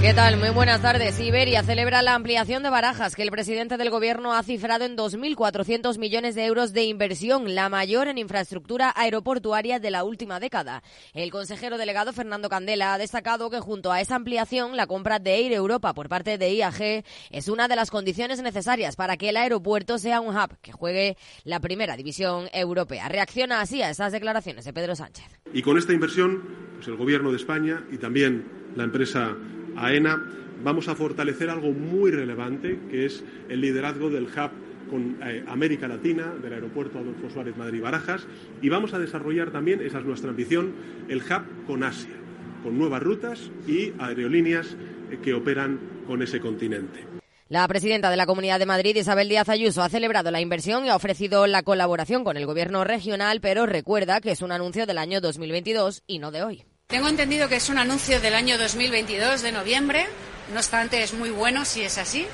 ¿Qué tal? Muy buenas tardes. Iberia celebra la ampliación de barajas que el presidente del gobierno ha cifrado en 2.400 millones de euros de inversión, la mayor en infraestructura aeroportuaria de la última década. El consejero delegado Fernando Candela ha destacado que junto a esa ampliación, la compra de Air Europa por parte de IAG es una de las condiciones necesarias para que el aeropuerto sea un hub que juegue la primera división europea. Reacciona así a esas declaraciones de Pedro Sánchez. Y con esta inversión, pues el gobierno de España y también la empresa AENA, vamos a fortalecer algo muy relevante, que es el liderazgo del hub con eh, América Latina, del aeropuerto Adolfo Suárez Madrid-Barajas, y vamos a desarrollar también, esa es nuestra ambición, el hub con Asia, con nuevas rutas y aerolíneas eh, que operan con ese continente. La presidenta de la Comunidad de Madrid, Isabel Díaz Ayuso, ha celebrado la inversión y ha ofrecido la colaboración con el Gobierno regional, pero recuerda que es un anuncio del año 2022 y no de hoy. Tengo entendido que es un anuncio del año 2022 de noviembre, no obstante es muy bueno si es así,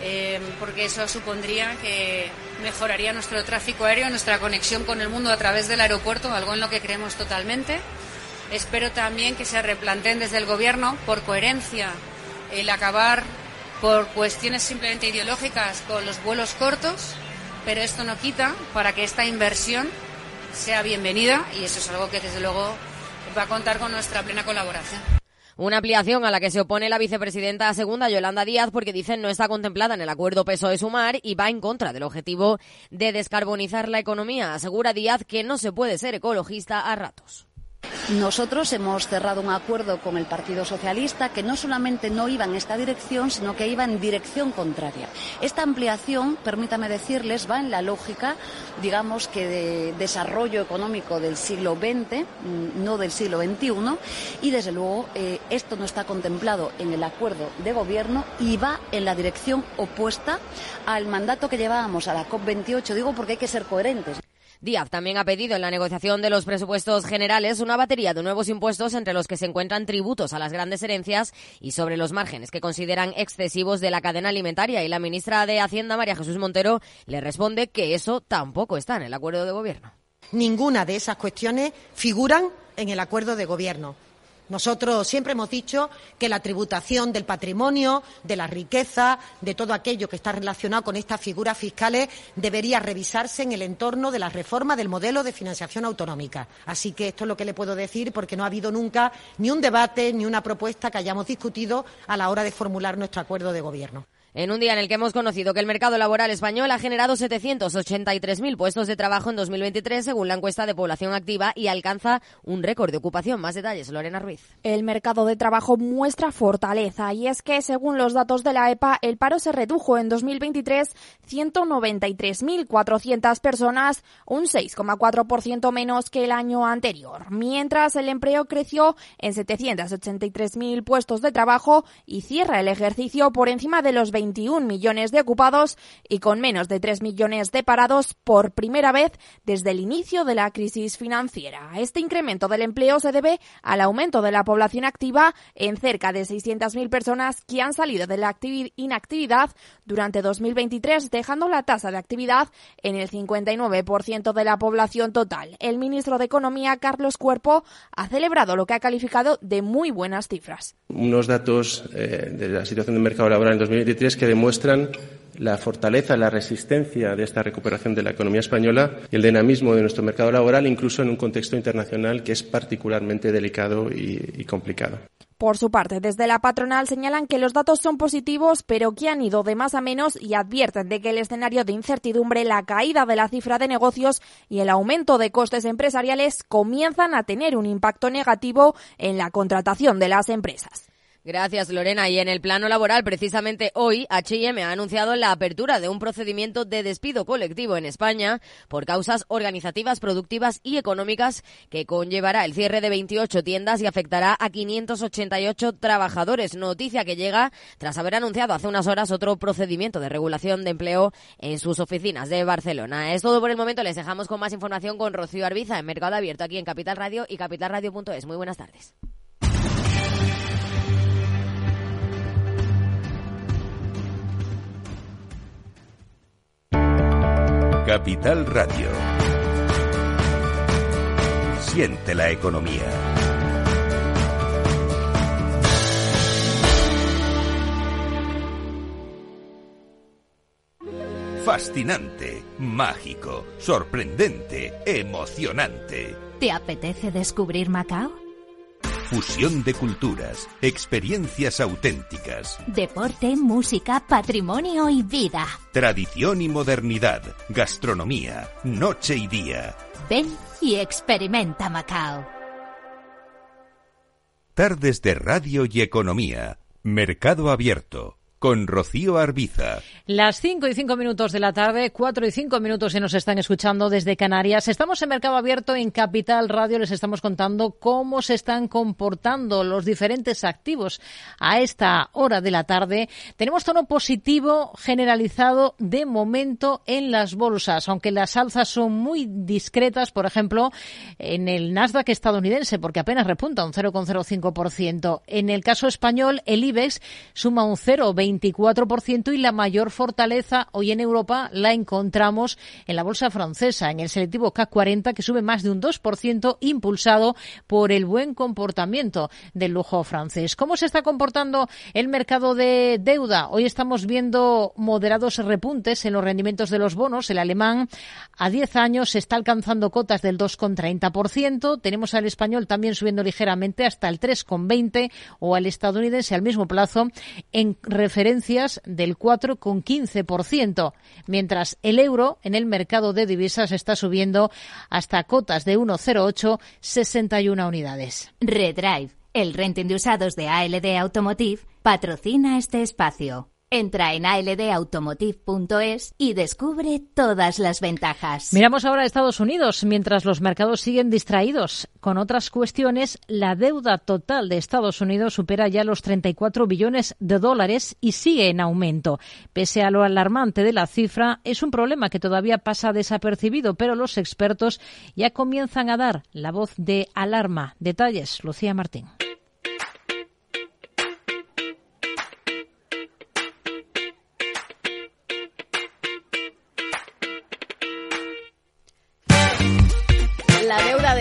eh, porque eso supondría que mejoraría nuestro tráfico aéreo, nuestra conexión con el mundo a través del aeropuerto, algo en lo que creemos totalmente. Espero también que se replanteen desde el Gobierno, por coherencia, el acabar por cuestiones simplemente ideológicas con los vuelos cortos, pero esto no quita para que esta inversión sea bienvenida y eso es algo que desde luego va a contar con nuestra plena colaboración. Una ampliación a la que se opone la vicepresidenta segunda Yolanda Díaz porque dicen no está contemplada en el acuerdo PSOE-Sumar y va en contra del objetivo de descarbonizar la economía. Asegura Díaz que no se puede ser ecologista a ratos. Nosotros hemos cerrado un acuerdo con el Partido Socialista que no solamente no iba en esta dirección, sino que iba en dirección contraria. Esta ampliación, permítame decirles, va en la lógica, digamos que de desarrollo económico del siglo XX, mm, no del siglo XXI, y desde luego eh, esto no está contemplado en el acuerdo de gobierno y va en la dirección opuesta al mandato que llevábamos a la COP28. Digo porque hay que ser coherentes. Díaz también ha pedido en la negociación de los presupuestos generales una batería de nuevos impuestos entre los que se encuentran tributos a las grandes herencias y sobre los márgenes que consideran excesivos de la cadena alimentaria. Y la ministra de Hacienda, María Jesús Montero, le responde que eso tampoco está en el acuerdo de gobierno. Ninguna de esas cuestiones figuran en el acuerdo de gobierno. Nosotros siempre hemos dicho que la tributación del patrimonio, de la riqueza, de todo aquello que está relacionado con estas figuras fiscales debería revisarse en el entorno de la reforma del modelo de financiación autonómica. Así que esto es lo que le puedo decir porque no ha habido nunca ni un debate ni una propuesta que hayamos discutido a la hora de formular nuestro acuerdo de gobierno en un día en el que hemos conocido que el mercado laboral español ha generado 783.000 puestos de trabajo en 2023, según la encuesta de población activa, y alcanza un récord de ocupación. Más detalles, Lorena Ruiz. El mercado de trabajo muestra fortaleza, y es que, según los datos de la EPA, el paro se redujo en 2023 193.400 personas, un 6,4% menos que el año anterior, mientras el empleo creció en 783.000 puestos de trabajo y cierra el ejercicio por encima de los 20 21 millones de ocupados y con menos de 3 millones de parados por primera vez desde el inicio de la crisis financiera. Este incremento del empleo se debe al aumento de la población activa en cerca de 600.000 personas que han salido de la inactividad durante 2023, dejando la tasa de actividad en el 59% de la población total. El ministro de Economía, Carlos Cuerpo, ha celebrado lo que ha calificado de muy buenas cifras. Unos datos eh, de la situación del mercado laboral en 2023 que demuestran la fortaleza, la resistencia de esta recuperación de la economía española y el dinamismo de nuestro mercado laboral, incluso en un contexto internacional que es particularmente delicado y, complicado. Por su parte, desde la patronal señalan que los datos son positivos, pero que han ido de más a menos y advierten de que el escenario de incertidumbre, la caída de la cifra de negocios y el aumento de costes empresariales comienzan a tener un impacto negativo en la contratación de las empresas. Gracias, Lorena. Y en el plano laboral, precisamente hoy, H&M ha anunciado la apertura de un procedimiento de despido colectivo en España por causas organizativas, productivas y económicas que conllevará el cierre de 28 tiendas y afectará a 588 trabajadores. Noticia que llega tras haber anunciado hace unas horas otro procedimiento de regulación de empleo en sus oficinas de Barcelona. Es todo por el momento. Les dejamos con más información con Rocío Arbiza en Mercado Abierto aquí en Capital Radio y capitalradio.es. Muy buenas tardes. Capital Radio. Siente la economía. Fascinante, mágico, sorprendente, emocionante. ¿Te apetece descubrir Macao? Fusión de culturas, experiencias auténticas. Deporte, música, patrimonio y vida. Tradición y modernidad, gastronomía, noche y día. Ven y experimenta Macao. Tardes de radio y economía. Mercado abierto con Rocío Arbiza. Las 5 y 5 minutos de la tarde, 4 y 5 minutos se nos están escuchando desde Canarias. Estamos en Mercado Abierto en Capital Radio. Les estamos contando cómo se están comportando los diferentes activos a esta hora de la tarde. Tenemos tono positivo generalizado de momento en las bolsas, aunque las alzas son muy discretas, por ejemplo, en el Nasdaq estadounidense, porque apenas repunta un 0,05%. En el caso español, el IBEX suma un 0,20 24% y la mayor fortaleza hoy en Europa la encontramos en la bolsa francesa, en el selectivo CAC 40 que sube más de un 2% impulsado por el buen comportamiento del lujo francés. ¿Cómo se está comportando el mercado de deuda? Hoy estamos viendo moderados repuntes en los rendimientos de los bonos. El alemán a 10 años está alcanzando cotas del 2,30%. Tenemos al español también subiendo ligeramente hasta el 3,20 o al estadounidense al mismo plazo en referencias del 4,15%, mientras el euro en el mercado de divisas está subiendo hasta cotas de 1,08, 61 unidades. Redrive, el renting de usados de ALD Automotive, patrocina este espacio. Entra en aldautomotive.es y descubre todas las ventajas. Miramos ahora a Estados Unidos. Mientras los mercados siguen distraídos con otras cuestiones, la deuda total de Estados Unidos supera ya los 34 billones de dólares y sigue en aumento. Pese a lo alarmante de la cifra, es un problema que todavía pasa desapercibido, pero los expertos ya comienzan a dar la voz de alarma. Detalles, Lucía Martín.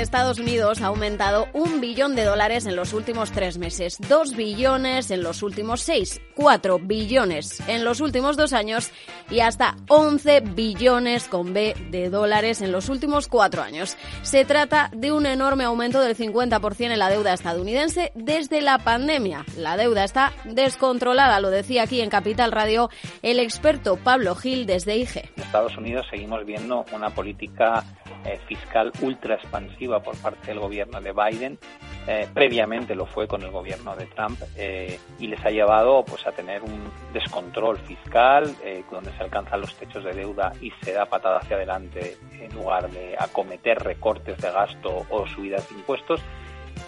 Estados Unidos ha aumentado un billón de dólares en los últimos tres meses, dos billones en los últimos seis, cuatro billones en los últimos dos años y hasta 11 billones con B de dólares en los últimos cuatro años. Se trata de un enorme aumento del 50% en la deuda estadounidense desde la pandemia. La deuda está descontrolada, lo decía aquí en Capital Radio el experto Pablo Gil desde IG. En Estados Unidos seguimos viendo una política eh, fiscal ultra expansiva por parte del gobierno de Biden. Eh, previamente lo fue con el gobierno de Trump eh, y les ha llevado pues a tener un descontrol fiscal donde se alcanzan los techos de deuda y se da patada hacia adelante en lugar de acometer recortes de gasto o subidas de impuestos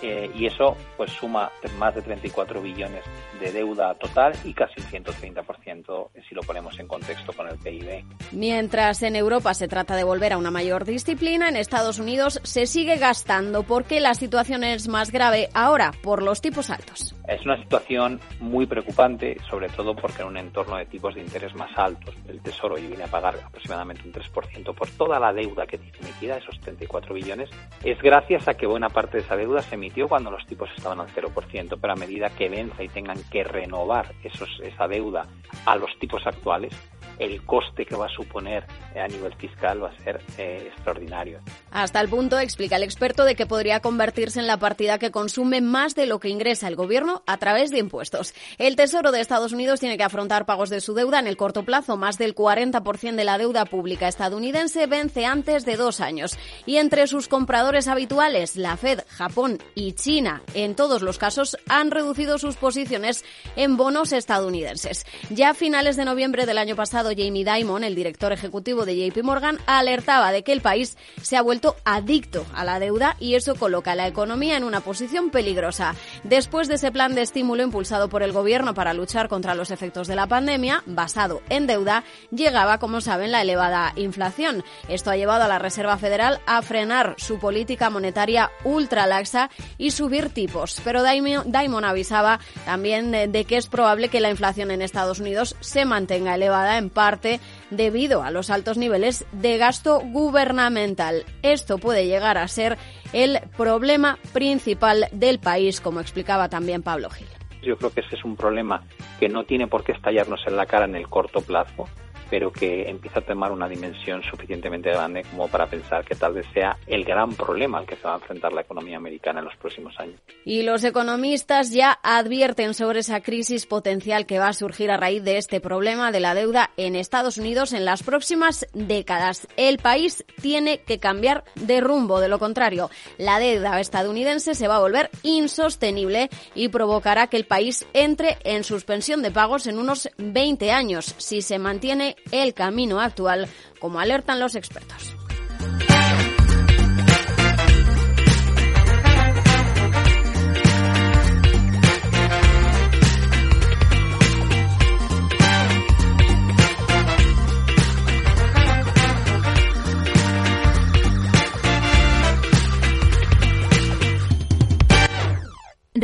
eh, y eso pues suma más de 34 billones de deuda total y casi el 130% si lo ponemos en contexto con el PIB. Mientras en Europa se trata de volver a una mayor disciplina, en Estados Unidos se sigue gastando porque la situación es más grave ahora por los tipos altos. Es una situación muy preocupante, sobre todo porque en un entorno de tipos de interés más altos, el Tesoro hoy viene a pagar aproximadamente un 3% por toda la deuda que tiene emitida, esos 34 billones, es gracias a que buena parte de esa deuda se emitió cuando los tipos estaban al 0%, pero a medida que venza y tengan que renovar esos, esa deuda a los tipos actuales, el coste que va a suponer eh, a nivel fiscal va a ser eh, extraordinario. Hasta el punto, explica el experto, de que podría convertirse en la partida que consume más de lo que ingresa el gobierno a través de impuestos. El Tesoro de Estados Unidos tiene que afrontar pagos de su deuda en el corto plazo. Más del 40% de la deuda pública estadounidense vence antes de dos años. Y entre sus compradores habituales, la Fed, Japón y China, en todos los casos, han reducido sus posiciones en bonos estadounidenses. Ya a finales de noviembre del año pasado, Jamie Dimon, el director ejecutivo de JP Morgan, alertaba de que el país se ha vuelto adicto a la deuda y eso coloca a la economía en una posición peligrosa. Después de ese plan de estímulo impulsado por el gobierno para luchar contra los efectos de la pandemia, basado en deuda, llegaba, como saben, la elevada inflación. Esto ha llevado a la Reserva Federal a frenar su política monetaria ultra laxa y subir tipos. Pero Dimon avisaba también de que es probable que la inflación en Estados Unidos se mantenga elevada en parte debido a los altos niveles de gasto gubernamental. Esto puede llegar a ser el problema principal del país, como explicaba también Pablo Gil. Yo creo que ese es un problema que no tiene por qué estallarnos en la cara en el corto plazo, pero que empieza a tomar una dimensión suficientemente grande como para pensar que tal vez sea el gran problema al que se va a enfrentar la economía americana en los próximos años. Y los economistas ya advierten sobre esa crisis potencial que va a surgir a raíz de este problema de la deuda en Estados Unidos en las próximas décadas. El país tiene que cambiar de rumbo, de lo contrario, la deuda estadounidense se va a volver insostenible y provocará que el país entre en suspensión de pagos en unos 20 años si se mantiene el camino actual, como alertan los expertos.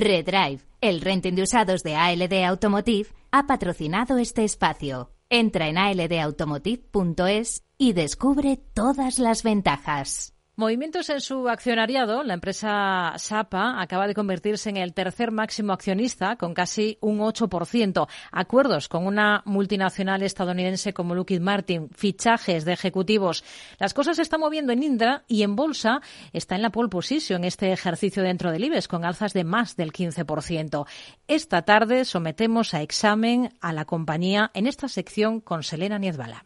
Redrive, el renting de usados de ALD Automotive, ha patrocinado este espacio. Entra en aldautomotive.es y descubre todas las ventajas. Movimientos en su accionariado. La empresa Sapa acaba de convertirse en el tercer máximo accionista con casi un 8%. Acuerdos con una multinacional estadounidense como Lockheed Martin, fichajes de ejecutivos. Las cosas se están moviendo en Indra y en bolsa está en la pole position este ejercicio dentro del IBEX con alzas de más del 15%. Esta tarde sometemos a examen a la compañía en esta sección con Selena Niezbala.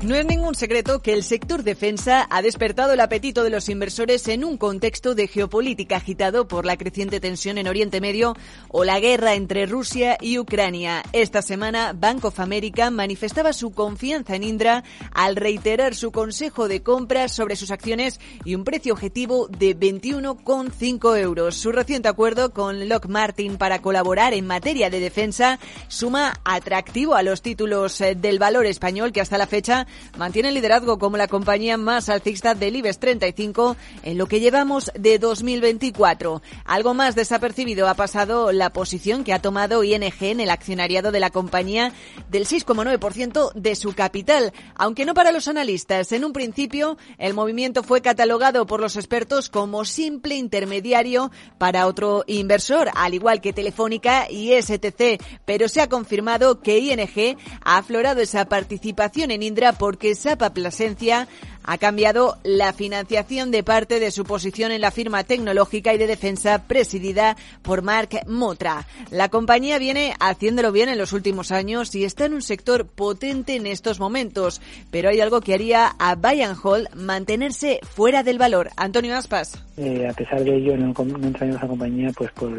No es ningún secreto que el sector defensa ha despertado el apetito de los inversores en un contexto de geopolítica agitado por la creciente tensión en Oriente Medio o la guerra entre Rusia y Ucrania. Esta semana, Bank of America manifestaba su confianza en Indra al reiterar su consejo de compras sobre sus acciones y un precio objetivo de 21,5 euros. Su reciente acuerdo con Lock Martin para colaborar en materia de defensa suma atractivo a los títulos eh, del valor español que hasta la fecha mantiene el liderazgo como la compañía más alcista del IBEX 35 en lo que llevamos de 2024. Algo más desapercibido ha pasado la posición que ha tomado ING en el accionariado de la compañía del 6,9% de su capital, aunque no para los analistas. En un principio, el movimiento fue catalogado por los expertos como simple intermediario para otro inversor, al igual que Telefónica y STC, pero se ha confirmado que ING ha aflorado esa participación en Indra porque Sapa Plasencia ha cambiado la financiación de parte de su posición en la firma tecnológica y de defensa presidida por Mark Motra. La compañía viene haciéndolo bien en los últimos años y está en un sector potente en estos momentos, pero hay algo que haría a Bayern Hall mantenerse fuera del valor. Antonio Aspas. Eh, a pesar de ello, no, no entrañamos esa compañía pues por,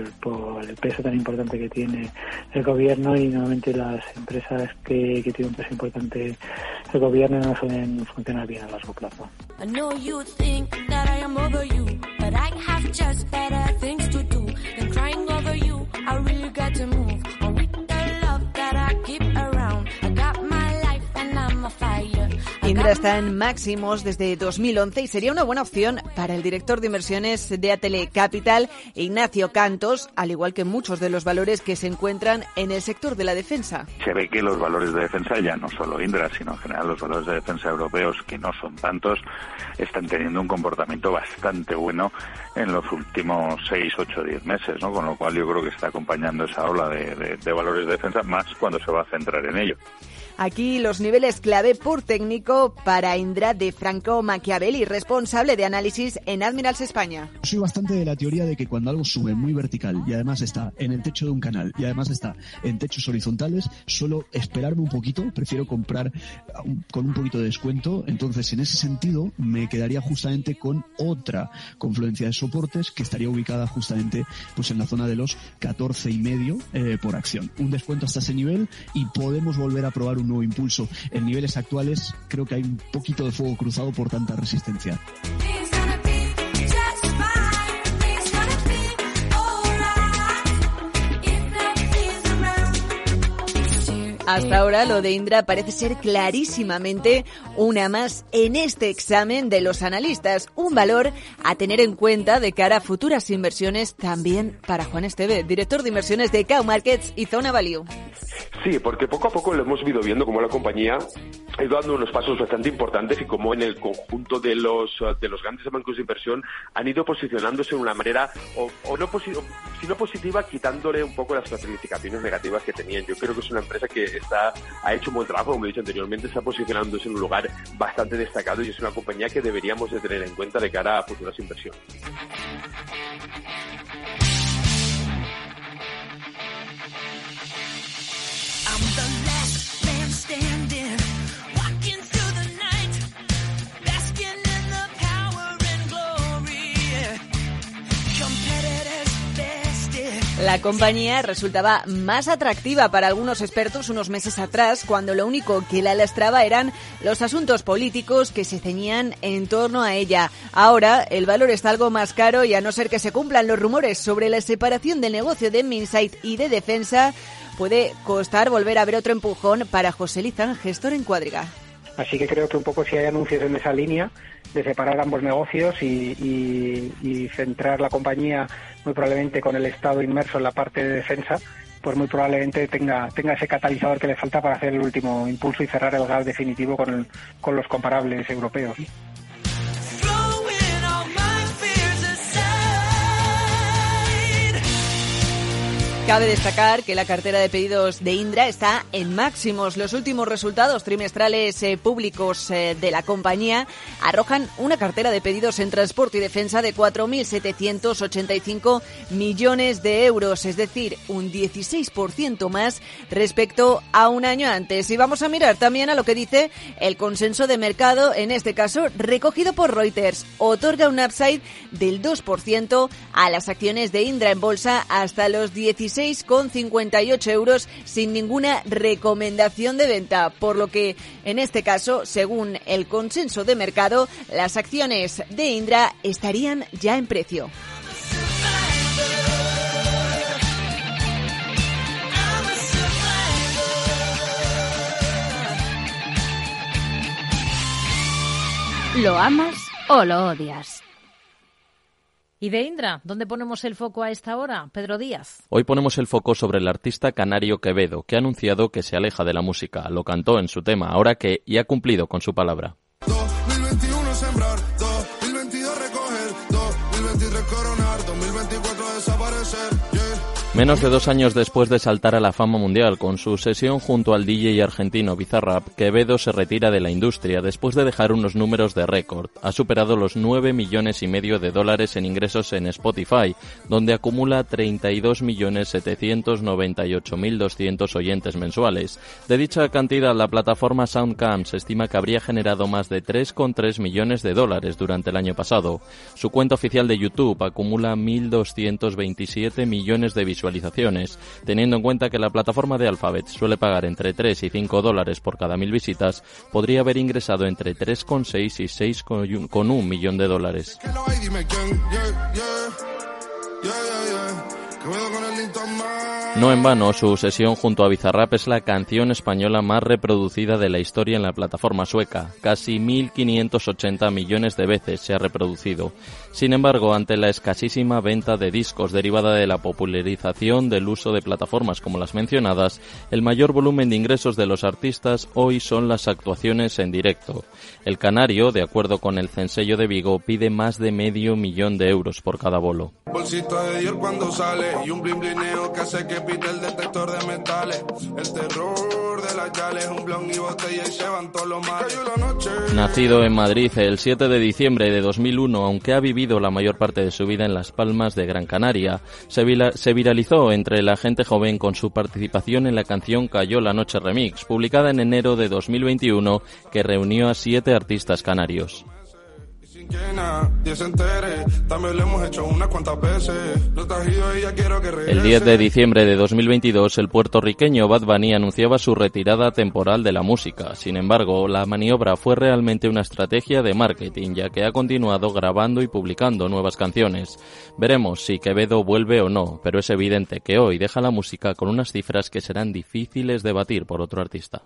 el peso tan importante que tiene el gobierno y normalmente las empresas que, tienen un peso importante el gobierno no suelen funcionar bien a largo plazo. Indra está en máximos desde 2011 y sería una buena opción para el director de inversiones de Atele Capital, Ignacio Cantos, al igual que muchos de los valores que se encuentran en el sector de la defensa. Se ve que los valores de defensa, ya no solo Indra, sino en general los valores de defensa europeos, que no son tantos, están teniendo un comportamiento bastante bueno en los últimos 6, 8, 10 meses, ¿no? Con lo cual yo creo que está acompañando esa ola de, de, de valores de defensa más cuando se va a centrar en ello. Aquí los niveles clave por técnico para Indra de Franco Machiavelli, responsable de análisis en Admirals España. Soy bastante de la teoría de que cuando algo sube muy vertical y además está en el techo de un canal y además está en techos horizontales, suelo esperarme un poquito, prefiero comprar con un poquito de descuento. Entonces, en ese sentido, me quedaría justamente con otra confluencia de que estaría ubicada justamente pues en la zona de los 14 y medio eh, por acción. Un descuento hasta ese nivel y podemos volver a probar un nuevo impulso. En niveles actuales creo que hay un poquito de fuego cruzado por tanta resistencia. Hasta ahora lo de Indra parece ser clarísimamente una más en este examen de los analistas, un valor a tener en cuenta de cara a futuras inversiones también para Juan Esteve, director de inversiones de Cow Markets y Zona Value. Sí, porque poco a poco lo hemos ido viendo como la compañía ha ido dando unos pasos bastante importantes y como en el conjunto de los de los grandes bancos de inversión han ido posicionándose de una manera o, o no si no positiva quitándole un poco las calificaciones negativas que tenían. Yo creo que es una empresa que está, ha hecho un buen trabajo, como he dicho anteriormente, está posicionándose en un lugar bastante destacado y es una compañía que deberíamos de tener en cuenta de cara a futuras inversiones. La compañía resultaba más atractiva para algunos expertos unos meses atrás, cuando lo único que la lastraba eran los asuntos políticos que se ceñían en torno a ella. Ahora el valor está algo más caro y a no ser que se cumplan los rumores sobre la separación del negocio de Minsight y de defensa, puede costar volver a ver otro empujón para José Lizán, gestor en Cuadriga. Así que creo que un poco si hay anuncios en esa línea de separar ambos negocios y, centrar la compañía muy probablemente con el Estado inmerso en la parte de defensa, pues muy probablemente tenga, tenga ese catalizador que le falta para hacer el último impulso y cerrar el gas definitivo con, con los comparables europeos. Cabe destacar que la cartera de pedidos de Indra está en máximos. Los últimos resultados trimestrales eh, públicos eh, de la compañía arrojan una cartera de pedidos en transporte y defensa de 4.785 millones de euros, es decir, un 16% más respecto a un año antes. Y vamos a mirar también a lo que dice el consenso de mercado, en este caso recogido por Reuters. Otorga un upside del 2% a las acciones de Indra en bolsa hasta los 16 6,58 euros sin ninguna recomendación de venta, por lo que en este caso, según el consenso de mercado, las acciones de Indra estarían ya en precio. ¿Lo amas o lo odias? ¿Y de Indra? ¿Dónde ponemos el foco a esta hora? Pedro Díaz. Hoy ponemos el foco sobre el artista canario Quevedo, que ha anunciado que se aleja de la música. Lo cantó en su tema, ahora que y ha cumplido con su palabra. Menos de dos años después de saltar a la fama mundial con su sesión junto al DJ argentino Bizarrap, Quevedo se retira de la industria después de dejar unos números de récord. Ha superado los 9 millones y medio de dólares en ingresos en Spotify, donde acumula 32 millones 798 mil 200 oyentes mensuales. De dicha cantidad, la plataforma Soundcam se estima que habría generado más de 3,3 millones de dólares durante el año pasado. Su cuenta oficial de YouTube acumula 1.227 millones de visualizaciones Teniendo en cuenta que la plataforma de Alphabet suele pagar entre 3 y 5 dólares por cada mil visitas, podría haber ingresado entre 3,6 y 6,1 millón de dólares. No en vano, su sesión junto a Bizarrap es la canción española más reproducida de la historia en la plataforma sueca. Casi 1.580 millones de veces se ha reproducido. Sin embargo, ante la escasísima venta de discos derivada de la popularización del uso de plataformas como las mencionadas, el mayor volumen de ingresos de los artistas hoy son las actuaciones en directo. El Canario, de acuerdo con el Censello de Vigo, pide más de medio millón de euros por cada bolo. cuando sale y un que hace que el detector de metales. El terror de la un blon y botella y se van todos los males. Nacido en Madrid el 7 de diciembre de 2001, aunque ha vivido la mayor parte de su vida en Las Palmas de Gran Canaria, se, se viralizó entre la gente joven con su participación en la canción Cayó la Noche Remix, publicada en enero de 2021, que reunió a siete artistas canarios. El 10 de diciembre de 2022, el puertorriqueño Bad Bunny anunciaba su retirada temporal de la música. Sin embargo, la maniobra fue realmente una estrategia de marketing, ya que ha continuado grabando y publicando nuevas canciones. Veremos si Quevedo vuelve o no, pero es evidente que hoy deja la música con unas cifras que serán difíciles de batir por otro artista.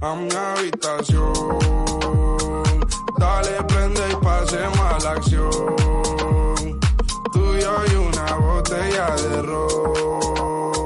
A mi habitación. Dale, prende y pasemos a la acción. Tú y yo y una botella de ron.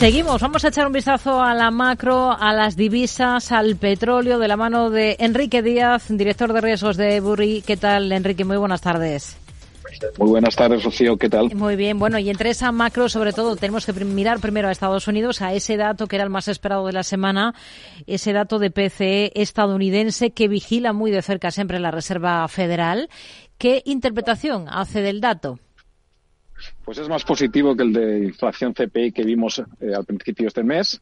Seguimos, vamos a echar un vistazo a la macro, a las divisas, al petróleo, de la mano de Enrique Díaz, director de riesgos de Burri. ¿Qué tal, Enrique? Muy buenas tardes. Muy buenas tardes, Rocío. ¿Qué tal? Muy bien. Bueno, y entre esa macro, sobre todo, tenemos que mirar primero a Estados Unidos, a ese dato que era el más esperado de la semana, ese dato de PCE estadounidense que vigila muy de cerca siempre la Reserva Federal. ¿Qué interpretación hace del dato? Pues es más positivo que el de inflación CPI que vimos eh, al principio de este mes.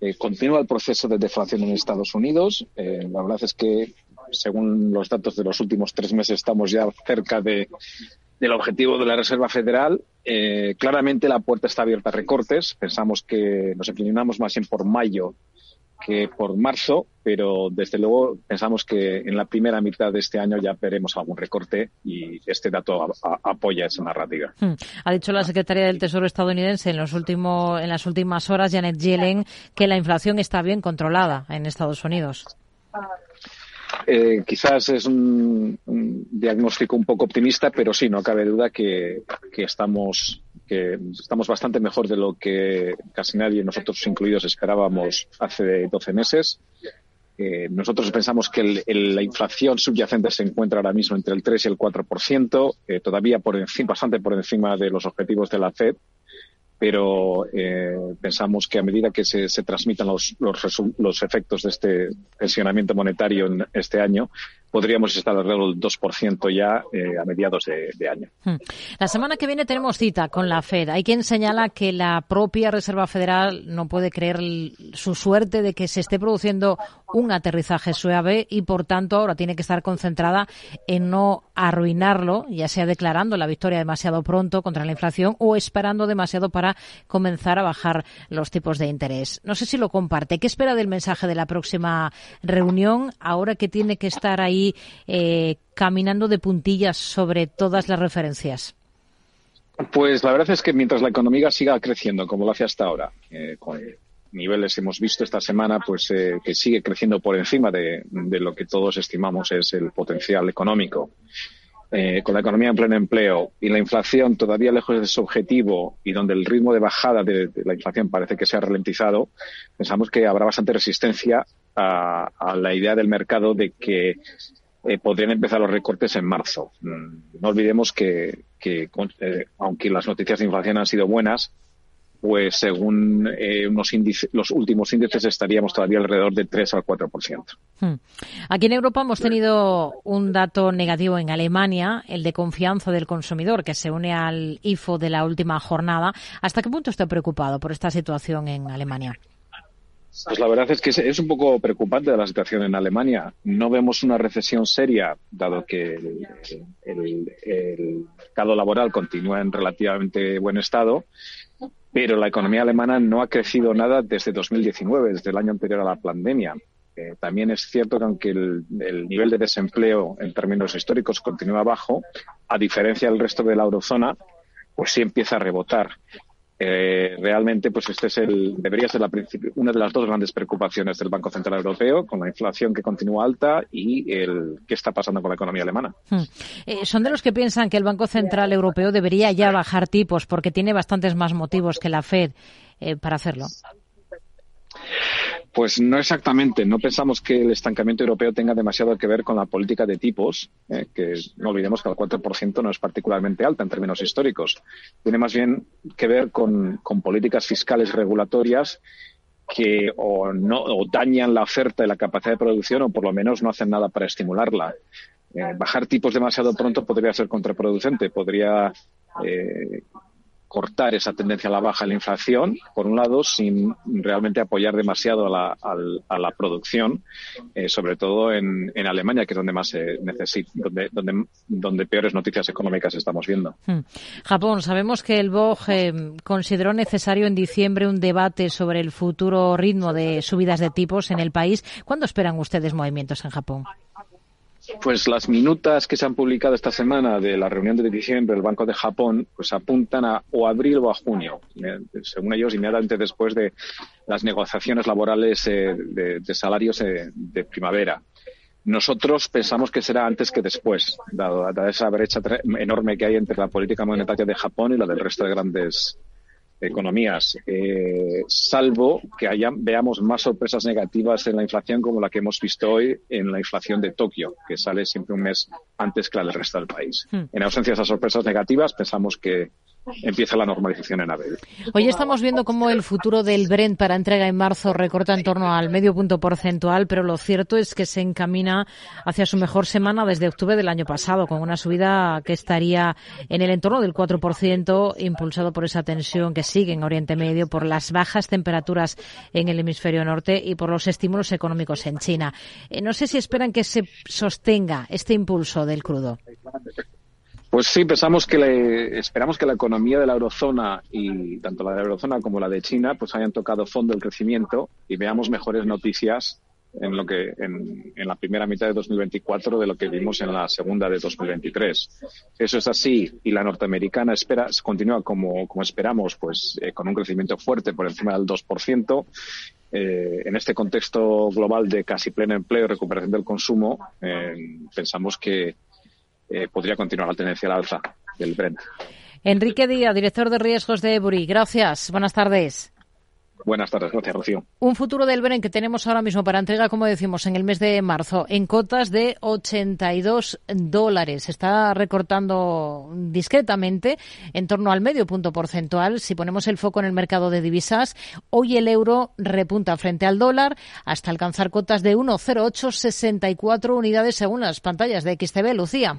Eh, continúa el proceso de deflación en Estados Unidos. Eh, la verdad es que, según los datos de los últimos tres meses, estamos ya cerca de, del objetivo de la Reserva Federal. claramente la puerta está abierta a recortes. Pensamos que nos inclinamos más bien por mayo que por marzo, pero desde luego pensamos que en la primera mitad de este año ya veremos algún recorte y este dato apoya esa narrativa. Hmm. Ha dicho la secretaria del Tesoro estadounidense en, los últimos, en las últimas horas, Janet Yellen, que la inflación está bien controlada en Estados Unidos. Eh, quizás es un, diagnóstico un poco optimista, pero sí, no cabe duda que, que estamos que estamos bastante mejor de lo que casi nadie, nosotros incluidos, esperábamos hace 12 meses. Eh, nosotros pensamos que la inflación subyacente se encuentra ahora mismo entre el 3 y el 4%, eh, todavía por encima, bastante por encima de los objetivos de la FED pero eh, pensamos que a medida que se, transmitan los, los, los, efectos de este tensionamiento monetario en este año, podríamos estar alrededor del 2% ya eh, a mediados de, año. Hmm. La semana que viene tenemos cita con la Fed. Hay quien señala que la propia Reserva Federal no puede creer su suerte de que se esté produciendo un aterrizaje suave y, por tanto, ahora tiene que estar concentrada en no arruinarlo, ya sea declarando la victoria demasiado pronto contra la inflación o esperando demasiado para comenzar a bajar los tipos de interés. No sé si lo comparte. ¿Qué espera del mensaje de la próxima reunión ahora que tiene que estar ahí eh, caminando de puntillas sobre todas las referencias? Pues la verdad es que mientras la economía siga creciendo como lo hace hasta ahora, con niveles hemos visto esta semana, pues eh, que sigue creciendo por encima de, lo que todos estimamos es el potencial económico. Eh, con la economía en pleno empleo y la inflación todavía lejos de su objetivo y donde el ritmo de bajada de, la inflación parece que se ha ralentizado, pensamos que habrá bastante resistencia a, la idea del mercado de que eh, podrían empezar los recortes en marzo. Mm, no olvidemos que, que aunque las noticias de inflación han sido buenas, pues según eh, unos los últimos índices estaríamos todavía alrededor del 3 al 4%. Hmm. Aquí en Europa hemos tenido un dato negativo en Alemania, el de confianza del consumidor, que se une al IFO de la última jornada. ¿Hasta qué punto está preocupado por esta situación en Alemania? Pues la verdad es que es un poco preocupante la situación en Alemania. No vemos una recesión seria, dado que el, el, mercado laboral continúa en relativamente buen estado pero la economía alemana no ha crecido nada desde 2019, desde el año anterior a la pandemia. Eh, también es cierto que aunque el, nivel de desempleo en términos históricos continúa bajo, a diferencia del resto de la eurozona, pues sí empieza a rebotar. Eh, realmente, pues este es el, debería ser la una de las dos grandes preocupaciones del Banco Central Europeo, con la inflación que continúa alta y el qué está pasando con la economía alemana. Hmm. Eh, son de los que piensan que el Banco Central Europeo debería ya bajar tipos porque tiene bastantes más motivos que la Fed eh, para hacerlo. Pues no exactamente. No pensamos que el estancamiento europeo tenga demasiado que ver con la política de tipos, eh, que no olvidemos que el 4% no es particularmente alta en términos históricos. Tiene más bien que ver con, políticas fiscales regulatorias que o, no, o dañan la oferta y la capacidad de producción o por lo menos no hacen nada para estimularla. Eh, bajar tipos demasiado pronto podría ser contraproducente, podría eh, cortar esa tendencia a la baja de la inflación, por un lado, sin realmente apoyar demasiado a la, producción, eh, sobre todo en, Alemania, que es donde más se necesita, donde, donde, peores noticias económicas estamos viendo. Hmm. Japón, sabemos que el BOG eh, consideró necesario en diciembre un debate sobre el futuro ritmo de subidas de tipos en el país. ¿Cuándo esperan ustedes movimientos en Japón? Pues las minutas que se han publicado esta semana de la reunión de diciembre del Banco de Japón pues apuntan a o abril o a junio, eh, según ellos inmediatamente después de las negociaciones laborales eh, de, salarios eh, de primavera. Nosotros pensamos que será antes que después, dado, dada esa brecha enorme que hay entre la política monetaria de Japón y la del resto de grandes economías, eh, salvo que haya, veamos más sorpresas negativas en la inflación como la que hemos visto hoy en la inflación de Tokio, que sale siempre un mes antes que la del resto del país. Hmm. En ausencia de esas sorpresas negativas, pensamos que empieza la normalización en abril. Hoy estamos viendo cómo el futuro del Brent para entrega en marzo recorta en torno al medio punto porcentual, pero lo cierto es que se encamina hacia su mejor semana desde octubre del año pasado, con una subida que estaría en el entorno del 4%, impulsado por esa tensión que sigue en Oriente Medio, por las bajas temperaturas en el hemisferio norte y por los estímulos económicos en China. Eh, no sé si esperan que se sostenga este impulso del crudo. Pues sí, pensamos que esperamos que la economía de la eurozona y tanto la de la eurozona como la de China pues hayan tocado fondo el crecimiento y veamos mejores noticias en lo que en, la primera mitad de 2024 de lo que vimos en la segunda de 2023. Eso es así y la norteamericana espera continúa como, como esperamos, pues eh, con un crecimiento fuerte por encima del 2%. Eh, en este contexto global de casi pleno empleo y recuperación del consumo, eh, pensamos que eh, podría continuar la tendencia al alza del Brent. Enrique Díaz, director de riesgos de Ebury. Gracias. Buenas tardes. Buenas tardes, gracias, Rocío. Un futuro del Bren que tenemos ahora mismo para entrega, como decimos, en el mes de marzo, en cotas de 82 dólares. Está recortando discretamente en torno al medio punto porcentual. Si ponemos el foco en el mercado de divisas, hoy el euro repunta frente al dólar hasta alcanzar cotas de 1,0864 unidades según las pantallas de XTB. Lucía.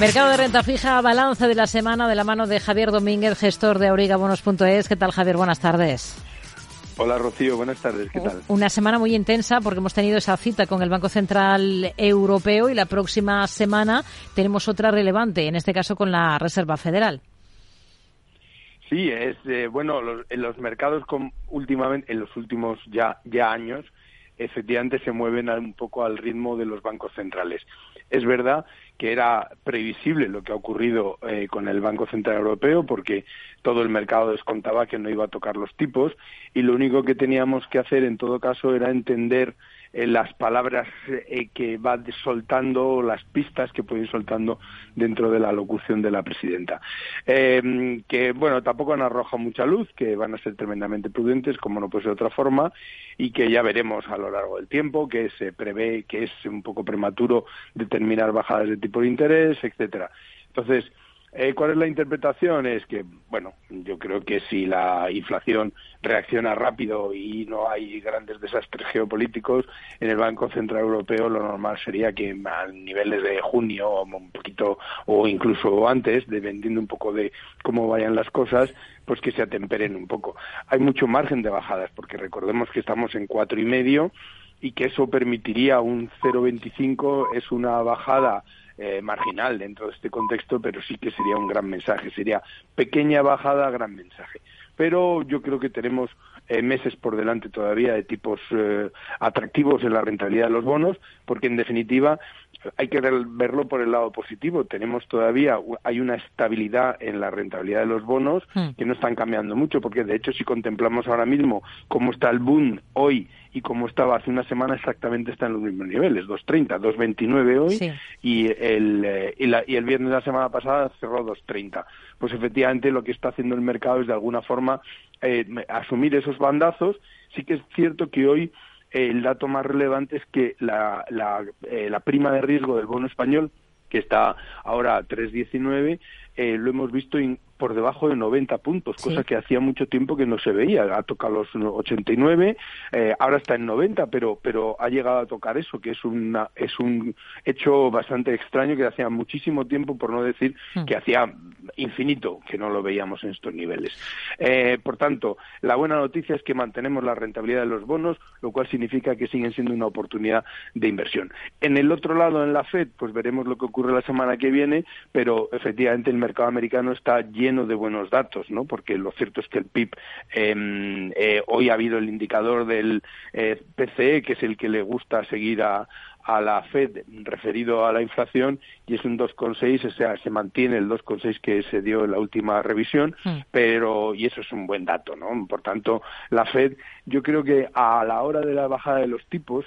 Mercado de renta fija, balance de la semana de la mano de Javier Domínguez, gestor de aurigabonos.es. ¿Qué tal, Javier? Buenas tardes. Hola Rocío, buenas tardes, ¿qué tal? Una semana muy intensa porque hemos tenido esa cita con el Banco Central Europeo y la próxima semana tenemos otra relevante, en este caso con la Reserva Federal. Sí, es eh, bueno, en los mercados con, últimamente, en los últimos ya, ya años, efectivamente se mueven un poco al ritmo de los bancos centrales. Es verdad que era previsible lo que ha ocurrido eh, con el Banco Central Europeo porque todo el mercado descontaba que no iba a tocar los tipos y lo único que teníamos que hacer en todo caso era entender las palabras eh, que va soltando, las pistas que puede ir soltando dentro de la locución de la presidenta. Eh, que, bueno, tampoco han arrojado mucha luz, que van a ser tremendamente prudentes, como no puede ser de otra forma, y que ya veremos a lo largo del tiempo, que se prevé que es un poco prematuro determinar bajadas de tipo de interés, etcétera. Entonces, eh, ¿Cuál es la interpretación? Es que, bueno, yo creo que si la inflación reacciona rápido y no hay grandes desastres geopolíticos, en el Banco Central Europeo lo normal sería que a niveles de junio o un poquito o incluso antes, dependiendo un poco de cómo vayan las cosas, pues que se atemperen un poco. Hay mucho margen de bajadas, porque recordemos que estamos en cuatro y medio y que eso permitiría un 0,25 es una bajada eh, marginal dentro de este contexto, pero sí que sería un gran mensaje, sería pequeña bajada, gran mensaje. Pero yo creo que tenemos eh, meses por delante todavía de tipos eh, atractivos en la rentabilidad de los bonos, porque en definitiva hay que verlo por el lado positivo. Tenemos todavía, hay una estabilidad en la rentabilidad de los bonos hmm. que no están cambiando mucho, porque de hecho si contemplamos ahora mismo cómo está el boom hoy y como estaba hace una semana exactamente está en los mismos niveles, 2.30, 2.29 hoy y, el, eh, y, y, el viernes de la semana pasada cerró 2.30. Pues efectivamente lo que está haciendo el mercado es de alguna forma eh, asumir esos bandazos. Sí que es cierto que hoy el dato más relevante es que la, la, la prima de riesgo del bono español que está ahora a 3.19, eh, lo hemos visto por debajo de 90 puntos, cosa que hacía mucho tiempo que no se veía. Ha tocado los 89, eh, ahora está en 90, pero, pero ha llegado a tocar eso, que es, una, es un hecho bastante extraño que hacía muchísimo tiempo, por no decir hmm. que hacía infinito que no lo veíamos en estos niveles. Eh, por tanto, la buena noticia es que mantenemos la rentabilidad de los bonos, lo cual significa que siguen siendo una oportunidad de inversión. En el otro lado, en la Fed, pues veremos lo que ocurre la semana que viene, pero efectivamente el mercado americano está lleno de buenos datos, ¿no? Porque lo cierto es que el PIB em, eh, hoy ha habido el indicador del eh, PCE, que es el que le gusta seguir a, a la Fed referido a la inflación y es un 2,6, o sea, se mantiene el 2,6 que se dio en la última revisión, hmm. pero y eso es un buen dato, ¿no? Por tanto, la Fed, yo creo que a la hora de la bajada de los tipos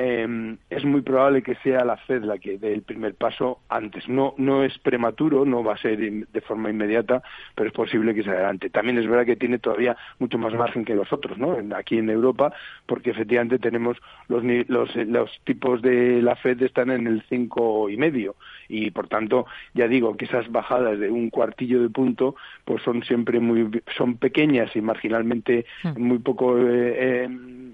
eh, es muy probable que sea la Fed la que dé el primer paso antes. No, no es prematuro, no va a ser de forma inmediata, pero es posible que se adelante. También es verdad que tiene todavía mucho más margen que los otros, ¿no? Aquí en Europa, porque efectivamente tenemos los, los, los tipos de la Fed están en el cinco y medio y por tanto ya digo que esas bajadas de un cuartillo de punto pues son siempre muy son pequeñas y marginalmente hmm. muy poco eh,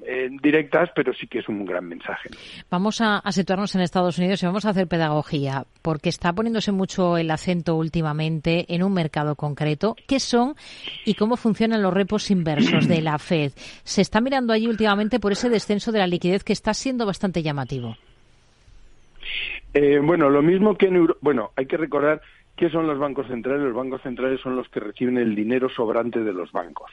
eh, directas pero sí que es un gran mensaje. Vamos a, situarnos en Estados Unidos y vamos a hacer pedagogía porque está poniéndose mucho el acento últimamente en un mercado concreto. Qué son y cómo funcionan los repos inversos de la Fed se está mirando allí últimamente por ese descenso de la liquidez que está siendo bastante llamativo eh, bueno, lo mismo que en Europa. Bueno, hay que recordar qué son los bancos centrales. Los bancos centrales son los que reciben el dinero sobrante de los bancos.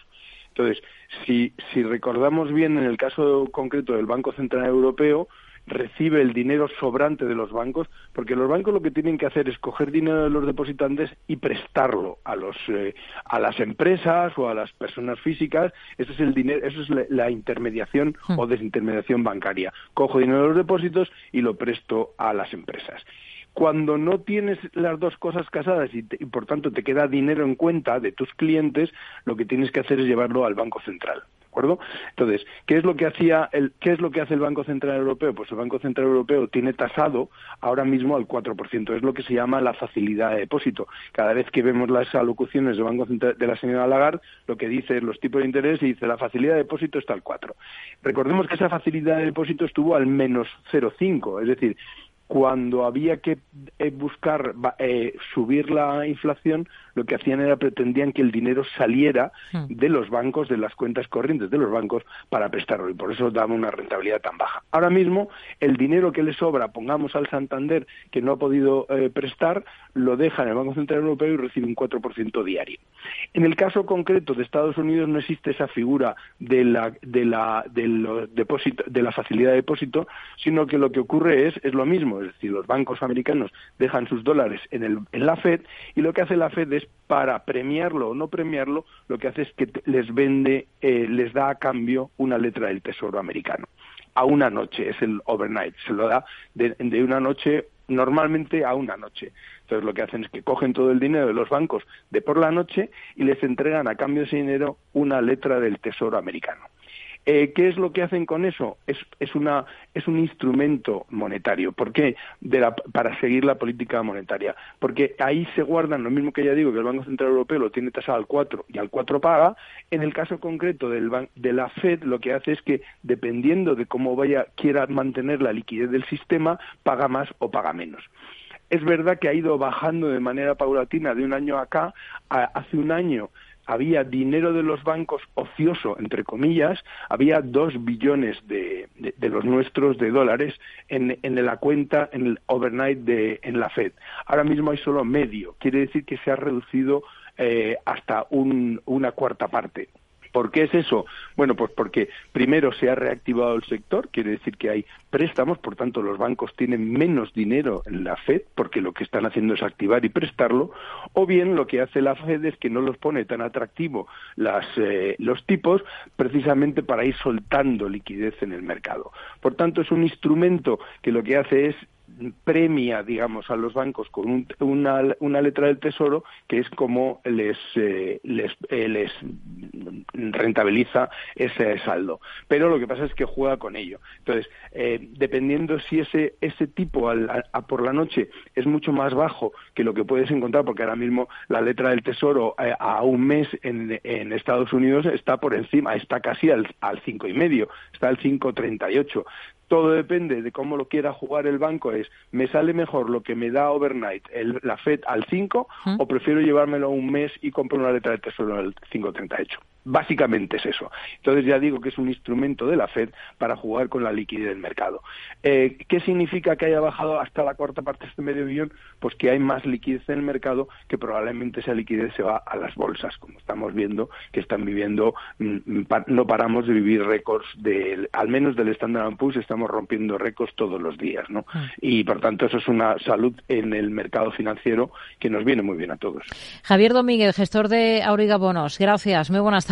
Entonces, si, si recordamos bien en el caso concreto del Banco Central Europeo, recibe el dinero sobrante de los bancos, porque los bancos lo que tienen que hacer es coger dinero de los depositantes y prestarlo a los eh, a las empresas o a las personas físicas. Eso es el dinero, eso es la, intermediación hmm. o desintermediación bancaria. Cojo dinero de los depósitos y lo presto a las empresas. Cuando no tienes las dos cosas casadas y, por tanto te queda dinero en cuenta de tus clientes, lo que tienes que hacer es llevarlo al Banco Central. ¿De acuerdo? Entonces, ¿qué es lo que hacía el, qué es lo que hace el Banco Central Europeo? Pues el Banco Central Europeo tiene tasado ahora mismo al 4%, es lo que se llama la facilidad de depósito. Cada vez que vemos las alocuciones del Banco Central de la señora Lagarde, lo que dice es los tipos de interés y dice la facilidad de depósito está al 4. Recordemos que esa facilidad de depósito estuvo al menos 0,5, es decir, cuando había que eh, buscar eh, subir la inflación, lo que hacían era pretendían que el dinero saliera hmm. de los bancos, de las cuentas corrientes de los bancos, para prestarlo y por eso daba una rentabilidad tan baja. Ahora mismo, el dinero que le sobra, pongamos al Santander, que no ha podido eh, prestar, lo deja en el Banco Central Europeo y recibe un 4% diario. En el caso concreto de Estados Unidos no existe esa figura de la, de la, de la facilidad de depósito, sino que lo que ocurre es, es lo mismo es decir, los bancos americanos dejan sus dólares en, el, en la Fed y lo que hace la Fed es para premiarlo o no premiarlo, lo que hace es que les vende, eh, les da a cambio una letra del Tesoro americano. a una noche, es el overnight, se lo da de, de una noche normalmente a una noche. Entonces lo que hacen es que cogen todo el dinero de los bancos de por la noche y les entregan a cambio de ese dinero una letra del Tesoro americano. Eh, ¿Qué es lo que hacen con eso? Es, es, una, es un instrumento monetario. ¿Por qué? De la, para seguir la política monetaria. Porque ahí se guardan, lo mismo que ya digo, que el Banco Central Europeo lo tiene tasado al 4 y al 4 paga. En el caso concreto del, de la Fed, lo que hace es que, dependiendo de cómo vaya, quiera mantener la liquidez del sistema, paga más o paga menos. Es verdad que ha ido bajando de manera paulatina de un año acá. A, hace un año había dinero de los bancos ocioso, entre comillas, había dos billones de, los nuestros de dólares en, en, la cuenta, en el overnight de, en la Fed. Ahora mismo hay solo medio, quiere decir que se ha reducido eh, hasta un, una cuarta parte. ¿Por qué es eso? Bueno, pues porque primero se ha reactivado el sector, quiere decir que hay préstamos, por tanto los bancos tienen menos dinero en la Fed porque lo que están haciendo es activar y prestarlo, o bien lo que hace la Fed es que no los pone tan atractivo las, eh, los tipos precisamente para ir soltando liquidez en el mercado. Por tanto, es un instrumento que lo que hace es premia, digamos, a los bancos con una, una, letra del Tesoro que es como les, eh, les, eh, les, rentabiliza ese saldo. Pero lo que pasa es que juega con ello. Entonces, eh, dependiendo si ese, ese tipo al, a, por la noche es mucho más bajo que lo que puedes encontrar, porque ahora mismo la letra del Tesoro a un mes en, en, Estados Unidos está por encima, está casi al, al cinco y medio, está al 5,38 todo depende de cómo lo quiera jugar el banco, es, ¿me sale mejor lo que me da overnight el, la FED al 5 o prefiero llevármelo un mes y compro una letra de tesoro al 5.38? Básicamente es eso. Entonces ya digo que es un instrumento de la Fed para jugar con la liquidez del mercado. Eh, ¿Qué significa que haya bajado hasta la cuarta parte de este medio billón? Pues que hay más liquidez en el mercado, que probablemente esa liquidez se va a las bolsas, como estamos viendo que están viviendo, mm, mm, no paramos de vivir récords, de, al menos del Standard Poor's estamos rompiendo récords todos los días, ¿no? Ah. Y por tanto eso es una salud en el mercado financiero que nos viene muy bien a todos. Javier Domínguez, gestor de Auriga Bonos, gracias, muy buenas tardes.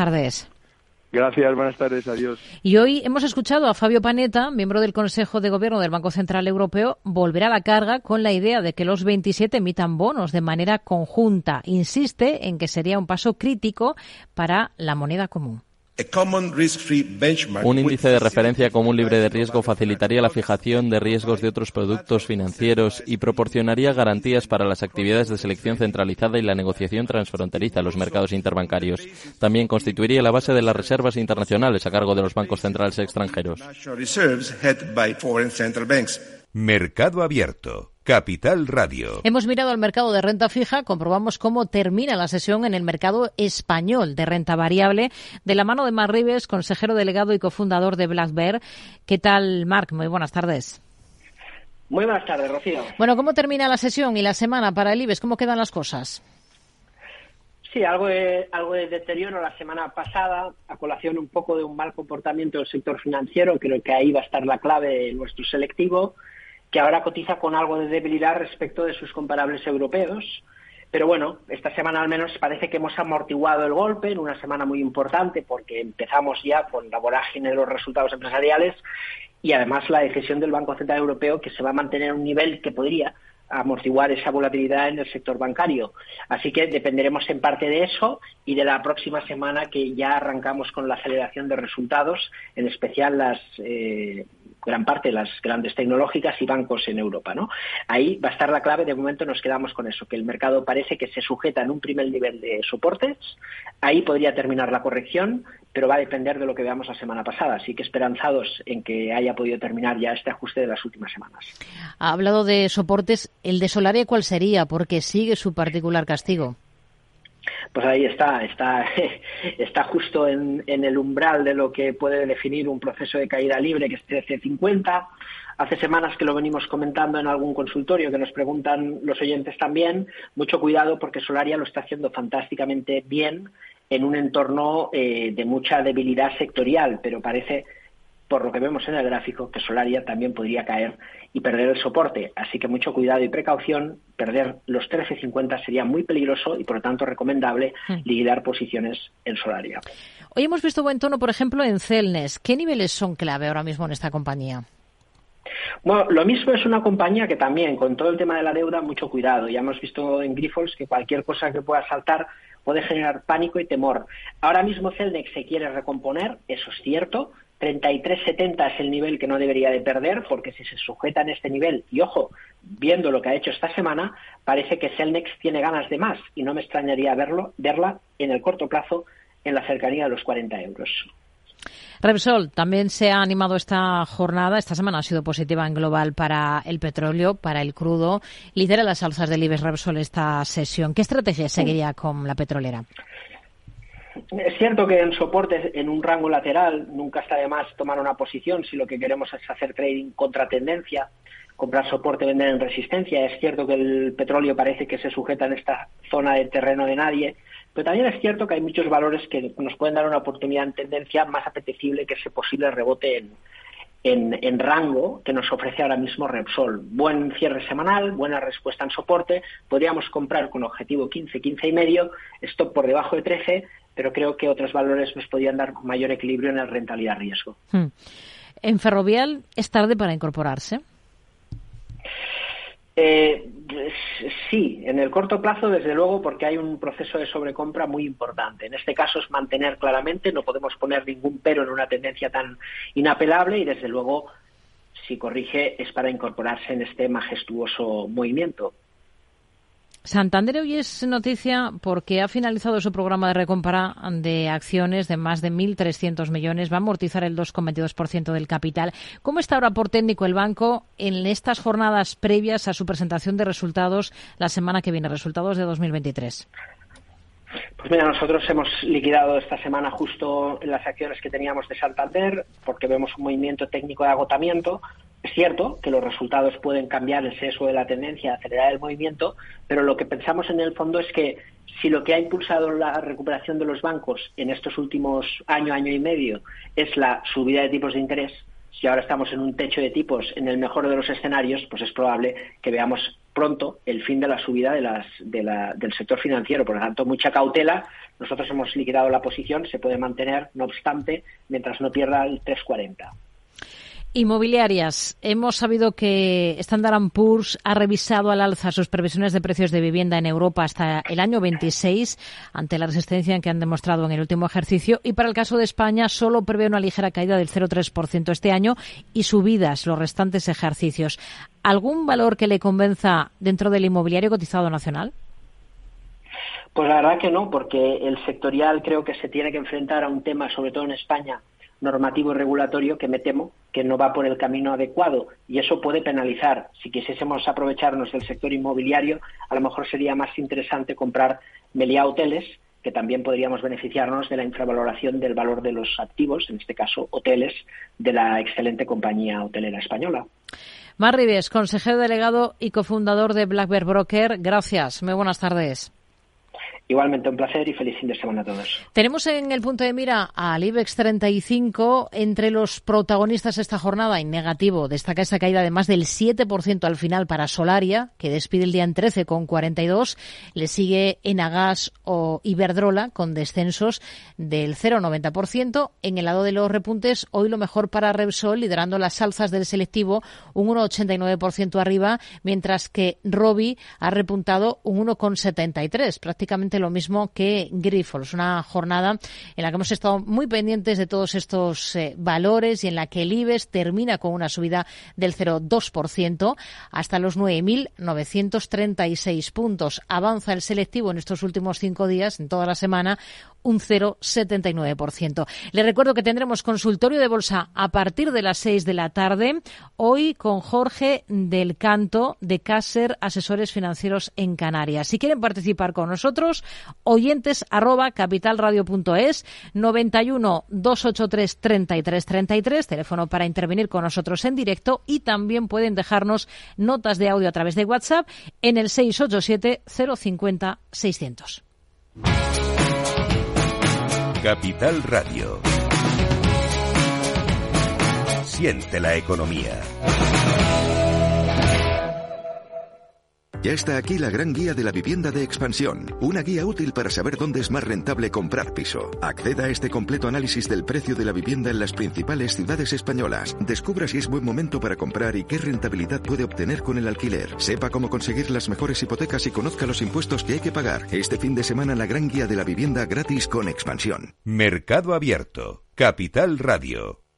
Gracias, buenas tardes, adiós. Y hoy hemos escuchado a Fabio Panetta, miembro del Consejo de Gobierno del Banco Central Europeo, volver a la carga con la idea de que los 27 emitan bonos de manera conjunta. Insiste en que sería un paso crítico para la moneda común. Un índice de referencia común libre de riesgo facilitaría la fijación de riesgos de otros productos financieros y proporcionaría garantías para las actividades de selección centralizada y la negociación transfronteriza en los mercados interbancarios. También constituiría la base de las reservas internacionales a cargo de los bancos centrales extranjeros. Mercado Abierto. Capital Radio. Hemos mirado al mercado de renta fija, comprobamos cómo termina la sesión en el mercado español de renta variable, de la mano de Mar Rives, consejero delegado y cofundador de Black Bear. ¿Qué tal, Marc? Muy buenas tardes. Muy buenas tardes, Rocío. Bueno, ¿cómo termina la sesión y la semana para el IBEX? ¿Cómo quedan las cosas? Sí, algo de, algo de deterioro la semana pasada, a colación un poco de un mal comportamiento del sector financiero. Creo que ahí va a estar la clave de nuestro selectivo que ahora cotiza con algo de debilidad respecto de sus comparables europeos. Pero bueno, esta semana al menos parece que hemos amortiguado el golpe en una semana muy importante porque empezamos ya con la vorágine de los resultados empresariales y además la decisión del Banco Central Europeo que se va a mantener a un nivel que podría amortiguar esa volatilidad en el sector bancario. Así que dependeremos en parte de eso y de la próxima semana que ya arrancamos con la aceleración de resultados, en especial las eh, gran parte de las grandes tecnológicas y bancos en Europa. ¿no? Ahí va a estar la clave. De momento nos quedamos con eso, que el mercado parece que se sujeta en un primer nivel de soportes. Ahí podría terminar la corrección, pero va a depender de lo que veamos la semana pasada. Así que esperanzados en que haya podido terminar ya este ajuste de las últimas semanas. Ha hablado de soportes. ¿El de Solaria cuál sería? Porque sigue su particular castigo. Pues ahí está, está, está justo en, el umbral de lo que puede definir un proceso de caída libre, que es 1350. Hace semanas que lo venimos comentando en algún consultorio que nos preguntan los oyentes también. Mucho cuidado porque Solaria lo está haciendo fantásticamente bien en un entorno eh, de mucha debilidad sectorial, pero parece por lo que vemos en el gráfico, que Solaria también podría caer y perder el soporte. Así que mucho cuidado y precaución. Perder los 13.50 sería muy peligroso y, por lo tanto, recomendable mm. liquidar posiciones en Solaria. Hoy hemos visto buen tono, por ejemplo, en Celnes. ¿Qué niveles son clave ahora mismo en esta compañía? Bueno, lo mismo es una compañía que también, con todo el tema de la deuda, mucho cuidado. Ya hemos visto en Grifols que cualquier cosa que pueda saltar puede generar pánico y temor. Ahora mismo Celnex se quiere recomponer, eso es cierto. 33.70 es el nivel que no debería de perder, porque si se sujeta en este nivel, y ojo, viendo lo que ha hecho esta semana, parece que Celnex tiene ganas de más, y no me extrañaría verlo, verla en el corto plazo en la cercanía de los 40 euros. Repsol también se ha animado esta jornada. Esta semana ha sido positiva en global para el petróleo, para el crudo. Lidera las alzas del IBEX Repsol esta sesión. ¿Qué estrategia seguiría con la petrolera? Es cierto que en soportes, en un rango lateral, nunca está de más tomar una posición si lo que queremos es hacer trading contra tendencia, comprar soporte, vender en resistencia. Es cierto que el petróleo parece que se sujeta en esta zona de terreno de nadie, pero también es cierto que hay muchos valores que nos pueden dar una oportunidad en tendencia más apetecible que ese posible rebote en, rango que nos ofrece ahora mismo Repsol. Buen cierre semanal, buena respuesta en soporte. Podríamos comprar con objetivo 15, 15 y medio, stop por debajo de 13, pero creo que otros valores nos podrían dar mayor equilibrio en el rentabilidad-riesgo. Hmm. ¿En Ferrovial es tarde para incorporarse? Eh, sí, en el corto plazo, desde luego, porque hay un proceso de sobrecompra muy importante. En este caso es mantener claramente, no podemos poner ningún pero en una tendencia tan inapelable y, desde luego, si corrige, es para incorporarse en este majestuoso movimiento. Santander hoy es noticia porque ha finalizado su programa de recompra de acciones de más de 1.300 millones. Va a amortizar el 2,22% del capital. ¿Cómo está ahora por técnico el banco en estas jornadas previas a su presentación de resultados la semana que viene, resultados de 2023? Pues mira, nosotros hemos liquidado esta semana justo las acciones que teníamos de Santander porque vemos un movimiento técnico de agotamiento. Es cierto que los resultados pueden cambiar el sesgo de la tendencia, acelerar el movimiento, pero lo que pensamos en el fondo es que si lo que ha impulsado la recuperación de los bancos en estos últimos año, año y medio es la subida de tipos de interés, si ahora estamos en un techo de tipos en el mejor de los escenarios, pues es probable que veamos pronto el fin de la subida del sector financiero. Por lo tanto, mucha cautela. Nosotros hemos liquidado la posición, se puede mantener, no obstante, mientras no pierda el 340. Inmobiliarias. Hemos sabido que Standard Poor's ha revisado al alza sus previsiones de precios de vivienda en Europa hasta el año 26, ante la resistencia que han demostrado en el último ejercicio. Y para el caso de España, solo prevé una ligera caída del 0,3% este año y subidas los restantes ejercicios. ¿Algún valor que le convenza dentro del inmobiliario cotizado nacional? Pues la verdad que no, porque el sectorial creo que se tiene que enfrentar a un tema, sobre todo en España, normativo y regulatorio que me temo que no va por el camino adecuado y eso puede penalizar. Si quisiésemos aprovecharnos del sector inmobiliario, a lo mejor sería más interesante comprar Meliá Hoteles, que también podríamos beneficiarnos de la infravaloración del valor de los activos, en este caso hoteles, de la excelente compañía hotelera española. Mar Rives, consejero delegado y cofundador de Black Bear Broker. Gracias. Muy buenas tardes. Igualmente un placer y feliz fin de semana a todos. Tenemos en el punto de mira al IBEX 35 entre los protagonistas esta jornada en negativo. Destaca esa caída de más del 7% al final para Solaria, que despide el día en 13 con 42. Le sigue Enagas o Iberdrola con descensos del 0,90%. En el lado de los repuntes, hoy lo mejor para Repsol, liderando las alzas del selectivo, un 1,89% arriba, mientras que Robi ha repuntado un 1,73%, prácticamente lo mismo que Grifols, una jornada en la que hemos estado muy pendientes de todos estos eh, valores y en la que el IBEX termina con una subida del 0,2% hasta los 9.936 puntos. Avanza el selectivo en estos últimos cinco días, en toda la semana, un 0,79%. Le recuerdo que tendremos consultorio de bolsa a partir de las 6 de la tarde, hoy con Jorge del Canto de Caser Asesores Financieros en Canarias. Si quieren participar con nosotros, oyentes arroba capitalradio.es 91 283 33 33, teléfono para intervenir con nosotros en directo y también pueden dejarnos notas de audio a través de WhatsApp en el 687 050 600. Capital Radio. siente la economía. Ya está aquí la gran guía de la vivienda de expansión, una guía útil para saber dónde es más rentable comprar piso. Acceda a este completo análisis del precio de la vivienda en las principales ciudades españolas. Descubra si es buen momento para comprar y qué rentabilidad puede obtener con el alquiler. Sepa cómo conseguir las mejores hipotecas y conozca los impuestos que hay que pagar. Este fin de semana la gran guía de la vivienda gratis con expansión. Mercado Abierto, Capital Radio.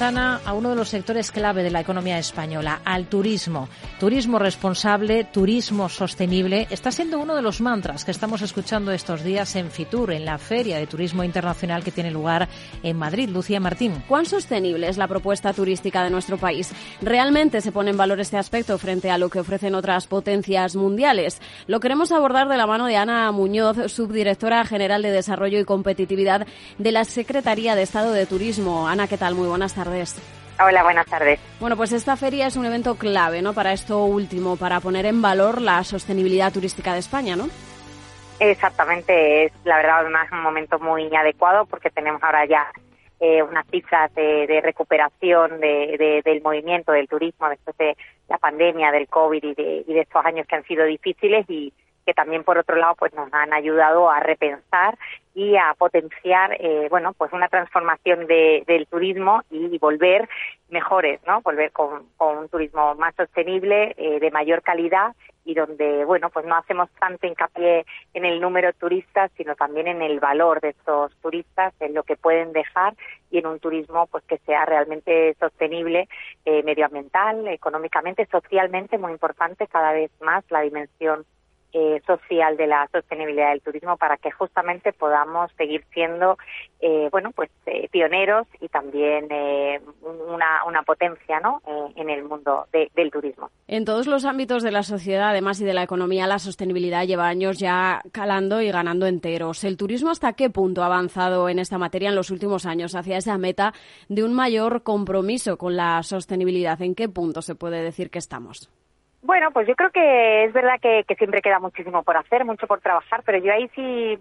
A uno de los sectores clave de la economía española, al turismo. Turismo responsable, turismo sostenible, está siendo uno de los mantras que estamos escuchando estos días en Fitur, en la Feria de Turismo Internacional que tiene lugar en Madrid. Lucía Martín. ¿Cuán sostenible es la propuesta turística de nuestro país? ¿Realmente se pone en valor este aspecto frente a lo que ofrecen otras potencias mundiales? Lo queremos abordar de la mano de Ana Muñoz, subdirectora general de Desarrollo y Competitividad de la Secretaría de Estado de Turismo. Ana, ¿qué tal? Muy buenas tardes. Hola, buenas tardes. Bueno, pues esta feria es un evento clave, ¿no? Para esto último, para poner en valor la sostenibilidad turística de España, ¿no? Exactamente, es la verdad un momento muy adecuado porque tenemos ahora ya eh, unas cifras de, recuperación del movimiento del turismo después de la pandemia, del COVID y de, y de estos años que han sido difíciles y, que también por otro lado pues nos han ayudado a repensar y a potenciar eh, bueno pues una transformación del turismo y volver mejores no volver con, un turismo más sostenible eh, de mayor calidad y donde bueno pues no hacemos tanto hincapié en el número de turistas sino también en el valor de estos turistas en lo que pueden dejar y en un turismo pues que sea realmente sostenible eh, medioambiental económicamente socialmente muy importante cada vez más la dimensión eh, social de la sostenibilidad del turismo para que justamente podamos seguir siendo eh, bueno pues eh, pioneros y también una, una, potencia ¿no? en el mundo del turismo. En todos los ámbitos de la sociedad además y de la economía la sostenibilidad lleva años ya calando y ganando enteros. El turismo hasta qué punto ha avanzado en esta materia en los últimos años hacia esa meta de un mayor compromiso con la sostenibilidad en qué punto se puede decir que estamos bueno, pues yo creo que es verdad que, siempre queda muchísimo por hacer, mucho por trabajar, pero yo ahí sí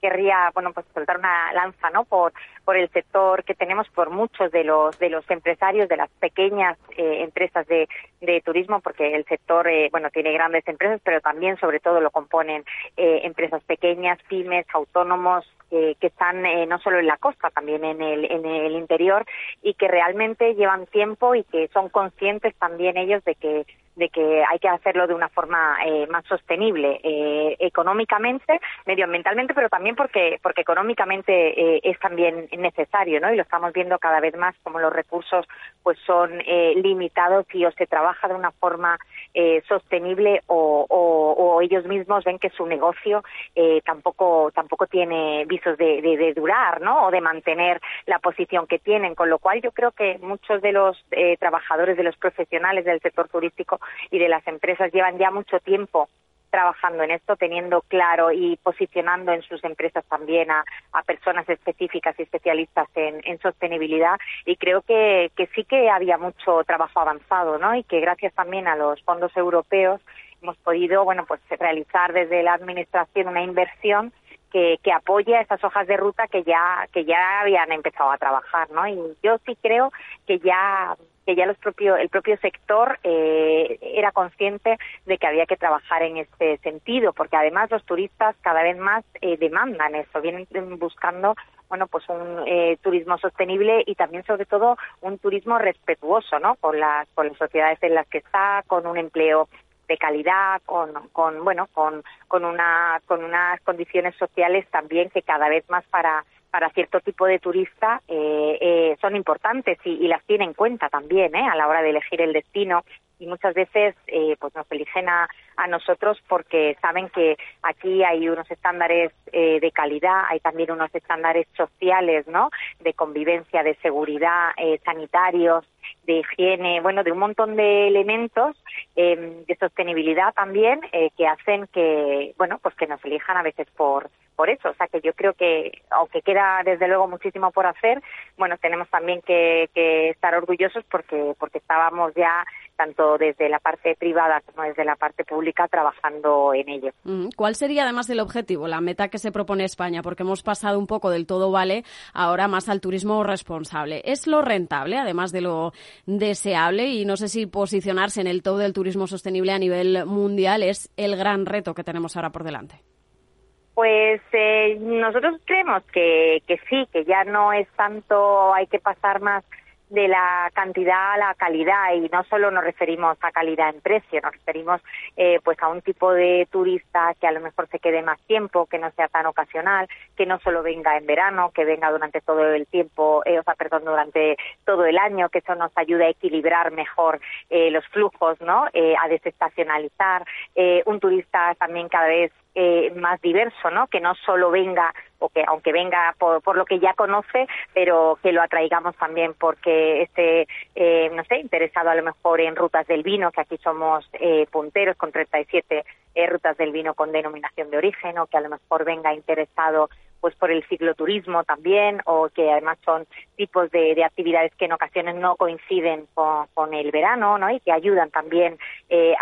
querría, bueno, pues soltar una lanza, ¿no? Por, por el sector que tenemos, por muchos de los de los empresarios, de las pequeñas eh, empresas de, de, turismo, porque el sector, eh, bueno, tiene grandes empresas, pero también, sobre todo, lo componen eh, empresas pequeñas, pymes, autónomos, que están no solo en la costa, también en el, en el interior y que realmente llevan tiempo y que son conscientes también ellos de que de que hay que hacerlo de una forma eh, más sostenible eh, económicamente, medioambientalmente, pero también porque porque económicamente eh, es también necesario, ¿no? Y lo estamos viendo cada vez más como los recursos pues son limitados y o se trabaja de una forma sostenible o, o, ellos mismos ven que su negocio tampoco tampoco tiene visos de, de, de, durar, ¿no? O de mantener la posición que tienen, con lo cual yo creo que muchos de los trabajadores, de los profesionales del sector turístico y de las empresas llevan ya mucho tiempo trabajando en esto, teniendo claro y posicionando en sus empresas también a, personas específicas y especialistas en, sostenibilidad. Y creo que, que, sí que había mucho trabajo avanzado, ¿no? Y que gracias también a los fondos europeos hemos podido, bueno, pues realizar desde la administración una inversión que, que apoye a esas hojas de ruta que ya que ya habían empezado a trabajar, ¿no? Y yo sí creo que ya que ya los propio, el propio sector eh, era consciente de que había que trabajar en este sentido, porque además los turistas cada vez más eh, demandan eso, vienen buscando bueno, pues un eh, turismo sostenible y también sobre todo un turismo respetuoso, ¿no? Con las, con las sociedades en las que está, con un empleo de calidad, con, con bueno, con, con una, con unas condiciones sociales también que cada vez más para para cierto tipo de turista eh, eh, son importantes y, las tiene en cuenta también ¿eh? a la hora de elegir el destino y muchas veces pues nos eligen a, a nosotros porque saben que aquí hay unos estándares eh, de calidad, hay también unos estándares sociales, ¿no? De convivencia, de seguridad, eh, sanitarios, de higiene, bueno, de un montón de elementos em, de sostenibilidad también eh, que hacen que, bueno, pues que nos elijan a veces por por eso. O sea que yo creo que, aunque queda desde luego muchísimo por hacer, bueno, tenemos también que, que estar orgullosos porque porque estábamos ya tanto desde la parte privada como desde la parte pública trabajando en ello. ¿Cuál sería además el objetivo, la meta que se propone España? Porque hemos pasado un poco del todo vale ahora más al turismo responsable. ¿Es lo rentable, además de lo deseable? Y no sé si posicionarse en el todo del turismo sostenible a nivel mundial es el gran reto que tenemos ahora por delante. Pues eh, nosotros creemos que, que sí, que ya no es tanto, hay que pasar más de la cantidad a la calidad y no solo nos referimos a calidad en precio, nos referimos eh, pues a un tipo de turista que a lo mejor se quede más tiempo, que no sea tan ocasional, que no solo venga en verano, que venga durante todo el tiempo, eh, o sea, perdón, durante todo el año, que eso nos ayude a equilibrar mejor eh, los flujos, ¿no? a desestacionalizar, un turista también cada vez eh, más diverso, ¿no? Que no solo venga o que aunque venga por, por, lo que ya conoce, pero que lo atraigamos también porque esté, eh, no sé, interesado a lo mejor en rutas del vino, que aquí somos eh, punteros con 37 eh, rutas del vino con denominación de origen, o que a lo mejor venga interesado pues por el cicloturismo también, o que además son tipos de, de actividades que en ocasiones no coinciden con, con, el verano, ¿no? Y que ayudan también eh,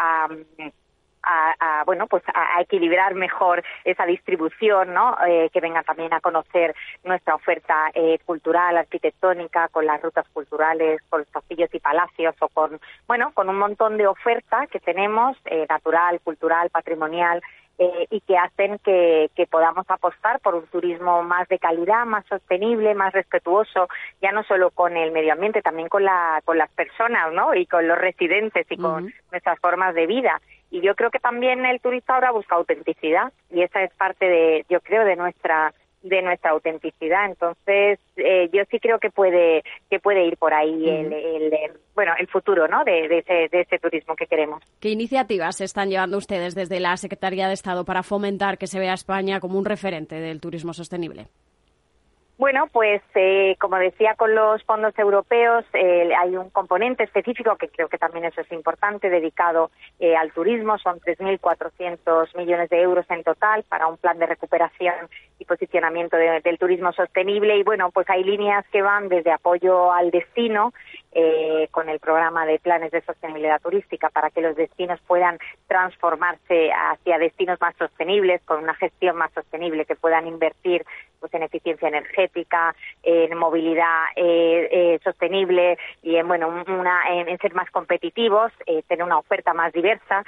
a a, bueno pues a, equilibrar mejor esa distribución no eh, que vengan también a conocer nuestra oferta eh, cultural arquitectónica con las rutas culturales con los castillos y palacios o con bueno con un montón de oferta que tenemos eh, natural cultural patrimonial eh, y que hacen que, que, podamos apostar por un turismo más de calidad, más sostenible, más respetuoso, ya no solo con el medio ambiente, también con, la, con las personas, ¿no? Y con los residentes y con nuestras formas de vida. Y yo creo que también el turista ahora busca autenticidad y esa es parte de, yo creo, de nuestra de nuestra autenticidad. Entonces, eh, yo sí creo que puede que puede ir por ahí el, el, bueno el futuro, ¿no? De, de, ese, de ese turismo que queremos. ¿Qué iniciativas están llevando ustedes desde la Secretaría de Estado para fomentar que se vea España como un referente del turismo sostenible? Bueno, pues eh, como decía con los fondos europeos eh, hay un componente específico que creo que también eso es importante dedicado eh, al turismo. Son 3.400 millones de euros en total para un plan de recuperación y posicionamiento del turismo sostenible. Y bueno, pues hay líneas que van desde apoyo al destino eh, con el programa de planes de sostenibilidad turística para que los destinos puedan transformarse hacia destinos más sostenibles, con una gestión más sostenible, que puedan invertir pues en eficiencia energética, en movilidad eh, eh, sostenible y en bueno una en, ser más competitivos, eh, tener una oferta más diversa,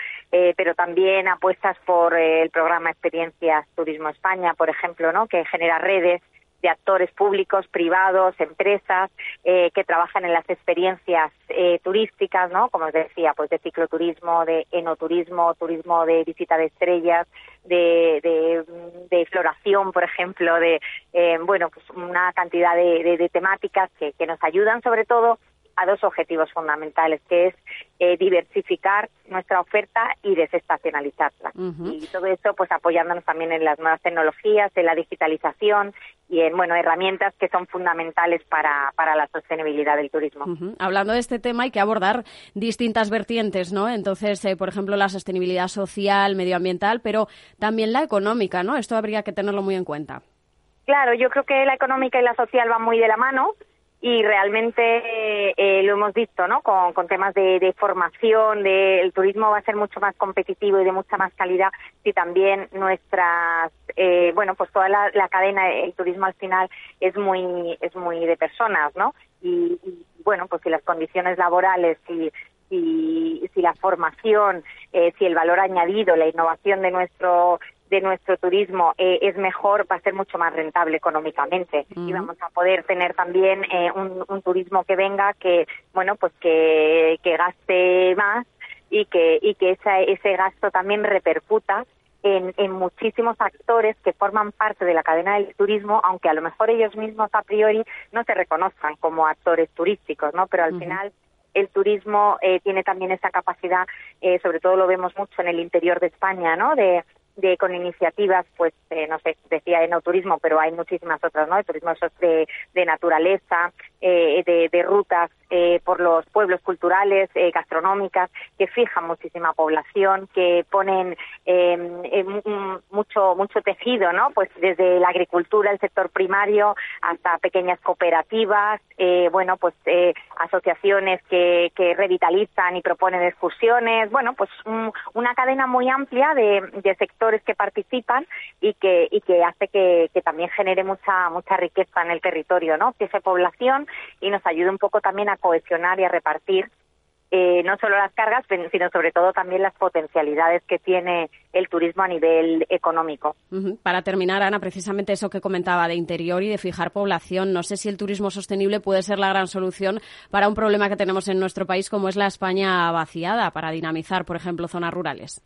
pero también apuestas por el programa Experiencias Turismo España, por ejemplo, ¿no? que genera redes de actores públicos, privados, empresas eh, que trabajan en las experiencias eh, turísticas, ¿no? Como os decía, pues de cicloturismo, de enoturismo, turismo de visita de estrellas, de, de, de floración, por ejemplo, de eh, bueno, pues una cantidad de, de, temáticas que, que nos ayudan sobre todo a dos objetivos fundamentales, que es eh, diversificar nuestra oferta y desestacionalizarla. Y todo esto, pues apoyándonos también en las nuevas tecnologías, en la digitalización y en bueno herramientas que son fundamentales para, para la sostenibilidad del turismo. Hablando de este tema hay que abordar distintas vertientes, ¿no? Entonces, eh, por ejemplo, la sostenibilidad social, medioambial, pero también la económica, ¿no? Esto habría que tenerlo muy en cuenta. Claro, yo creo que la económica y la social van muy de la mano y realmente eh, lo hemos visto, ¿no? Con, con temas de, de formación, de, el turismo va a ser mucho más competitivo y de mucha más calidad si también nuestras, eh, bueno, pues toda la, la, cadena, el turismo al final es muy, es muy de personas, ¿no? Y, y bueno, pues si las condiciones laborales, si, si, si la formación, eh, si el valor añadido, la innovación de nuestro de nuestro turismo eh, es mejor, va a ser mucho más rentable económicamente y vamos a poder tener también eh, un, un, turismo que venga que, bueno, pues que, que gaste más y que, y que esa, ese gasto también repercuta en, en, muchísimos actores que forman parte de la cadena del turismo, aunque a lo mejor ellos mismos a priori no se reconozcan como actores turísticos, ¿no? Pero al uh -huh. final el turismo eh, tiene también esa capacidad, eh, sobre todo lo vemos mucho en el interior de España, ¿no? De, de con iniciativas, pues eh, no sé, decía enoturismo, pero hay muchísimas otras, ¿no? El turismo de, naturaleza, eh, de, rutas eh, por los pueblos culturales, eh, gastronómicas, que fijan muchísima población, que ponen em, mucho mucho tejido, ¿no? Pues desde la agricultura, el sector primario, hasta pequeñas cooperativas, eh, bueno, pues asociaciones que, que revitalizan y proponen excursiones, bueno, pues un, una cadena muy amplia de, de sectores que participan y que, que hace que, que, también genere mucha, mucha riqueza en el territorio, ¿no? Fije población y nos ayude un poco también a cohesionar y a repartir eh, no solo las cargas, sino sobre todo también las potencialidades que tiene el turismo a nivel económico. Para terminar, Ana, precisamente eso que comentaba de interior y de fijar población, no sé si el turismo sostenible puede ser la gran solución para un problema que tenemos en nuestro país como es la España vaciada, para dinamizar, por ejemplo, zonas rurales.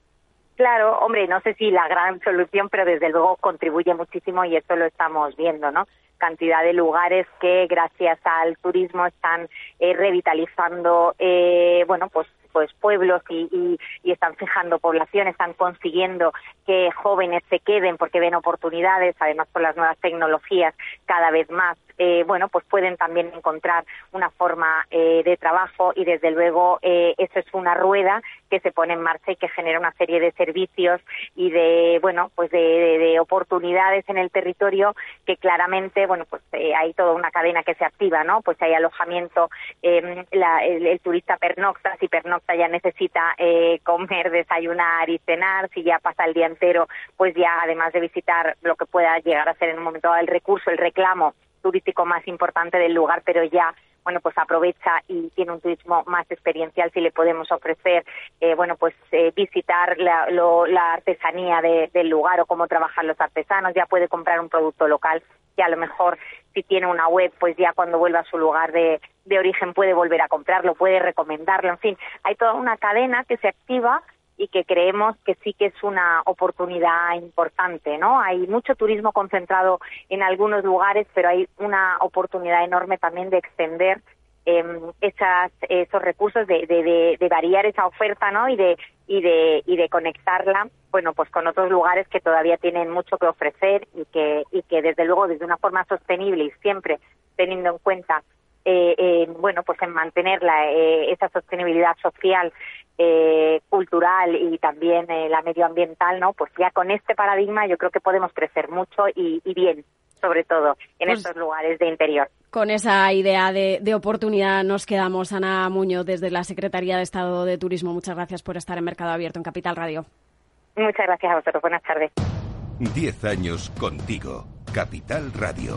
Claro, hombre, no sé si la gran solución, pero desde luego contribuye muchísimo y esto lo estamos viendo, ¿no? Cantidad de lugares que gracias al turismo están eh, revitalizando, eh, bueno, pues pues pueblos y, y, y, están fijando población, están consiguiendo que jóvenes se queden porque ven oportunidades, además con las nuevas tecnologías cada vez más eh, bueno, pues pueden también encontrar una forma eh, de trabajo y desde luego eh, eso es una rueda que se pone en marcha y que genera una serie de servicios y de, bueno, pues de, de, oportunidades en el territorio que claramente, bueno, pues eh, hay toda una cadena que se activa, ¿no? Pues hay alojamiento, em, la, el, el, turista pernocta, si pernocta ya necesita eh, comer, desayunar y cenar, si ya pasa el día entero, pues ya además de visitar lo que pueda llegar a ser en un momento dado el recurso, el reclamo turístico más importante del lugar, pero ya bueno, pues aprovecha y tiene un turismo más experiencial si le podemos ofrecer, eh, bueno, pues eh, visitar la, lo, la artesanía de, del lugar o cómo trabajan los artesanos, ya puede comprar un producto local y a lo mejor si tiene una web, pues ya cuando vuelva a su lugar de, de origen puede volver a comprarlo, puede recomendarlo, en fin, hay toda una cadena que se activa y que creemos que sí que es una oportunidad importante, ¿no? Hay mucho turismo concentrado en algunos lugares, pero hay una oportunidad enorme también de extender eh, esas, esos recursos, de, de, de, variar esa oferta, ¿no? Y de, y de, y de conectarla, bueno, pues con otros lugares que todavía tienen mucho que ofrecer y que, y que desde luego desde una forma sostenible y siempre teniendo en cuenta eh, eh, bueno, pues en mantener la, eh, esa sostenibilidad social eh, cultural y también eh, la medioambiental, ¿no? Pues ya con este paradigma yo creo que podemos crecer mucho y, y bien, sobre todo en pues, estos lugares de interior. Con esa idea de, de, oportunidad nos quedamos. Ana Muñoz, desde la Secretaría de Estado de Turismo, muchas gracias por estar en Mercado Abierto en Capital Radio. Muchas gracias a vosotros. Buenas tardes. Diez años contigo. Capital Radio.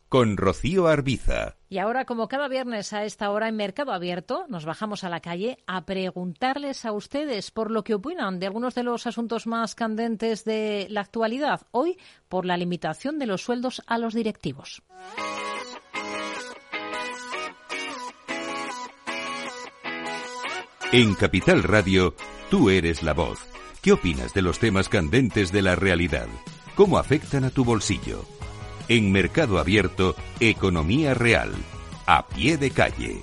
con Rocío Arbiza. Y ahora, como cada viernes a esta hora en Mercado Abierto, nos bajamos a la calle a preguntarles a ustedes por lo que opinan de algunos de los asuntos más candentes de la actualidad. Hoy, por la limitación de los sueldos a los directivos. En Capital Radio, tú eres la voz. ¿Qué opinas de los temas candentes de la realidad? ¿Cómo afectan a tu bolsillo? En Mercado Abierto, Economía Real, a pie de calle.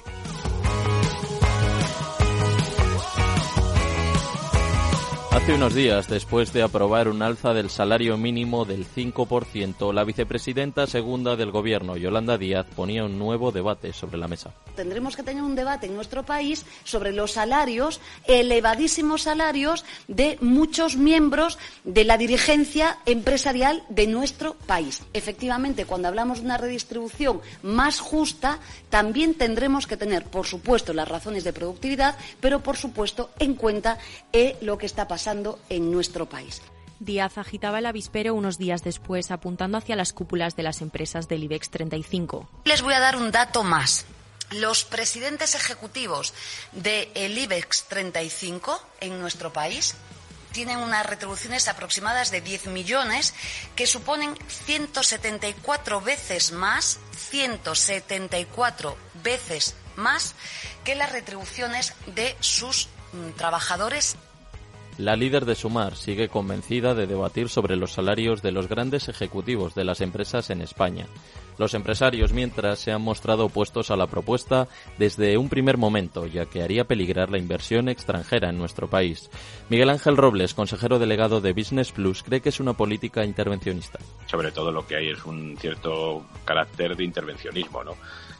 Hace unos días, después de aprobar un alza del salario mínimo del 5%, la vicepresidenta segunda del Gobierno, Yolanda Díaz, ponía un nuevo debate sobre la mesa. Tendremos que tener un debate en nuestro país sobre los salarios, elevadísimos salarios de muchos miembros de la dirigencia empresarial de nuestro país. Efectivamente, cuando hablamos de una redistribución más justa, también tendremos que tener, por supuesto, las razones de productividad, pero, por supuesto, en cuenta eh, lo que está pasando pasando en nuestro país. Díaz agitaba el avispero unos días después, apuntando hacia las cúpulas de las empresas del IBEX 35. Les voy a dar un dato más. Los presidentes ejecutivos del IBEX 35 en nuestro país tienen unas retribuciones aproximadas de 10 millones que suponen 174 veces más, 174 veces más que las retribuciones de sus mm, trabajadores la líder de Sumar sigue convencida de debatir sobre los salarios de los grandes ejecutivos de las empresas en España. Los empresarios, mientras, se han mostrado opuestos a la propuesta desde un primer momento, ya que haría peligrar la inversión extranjera en nuestro país. Miguel Ángel Robles, consejero delegado de Business Plus, cree que es una política intervencionista. Sobre todo lo que hay es un cierto carácter de intervencionismo, ¿no?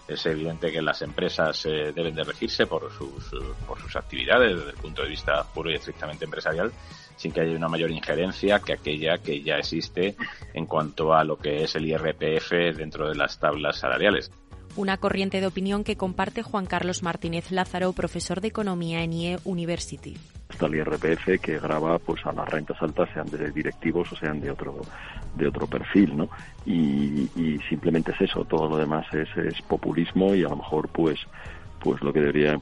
Es evidente que las empresas eh, deben de regirse por sus, por sus actividades desde el punto de vista puro y estrictamente empresarial, sin que haya una mayor injerencia que aquella que ya existe en cuanto a lo que es el IRPF dentro de las tablas salariales. Una corriente de opinión que comparte Juan Carlos Martínez Lázaro, profesor de Economía en IE University. Está el IRPF que graba pues a las rentas altas sean de directivos o sean de otro de otro perfil no y, simplemente es eso todo lo demás es, es populismo y a lo mejor pues pues lo que debería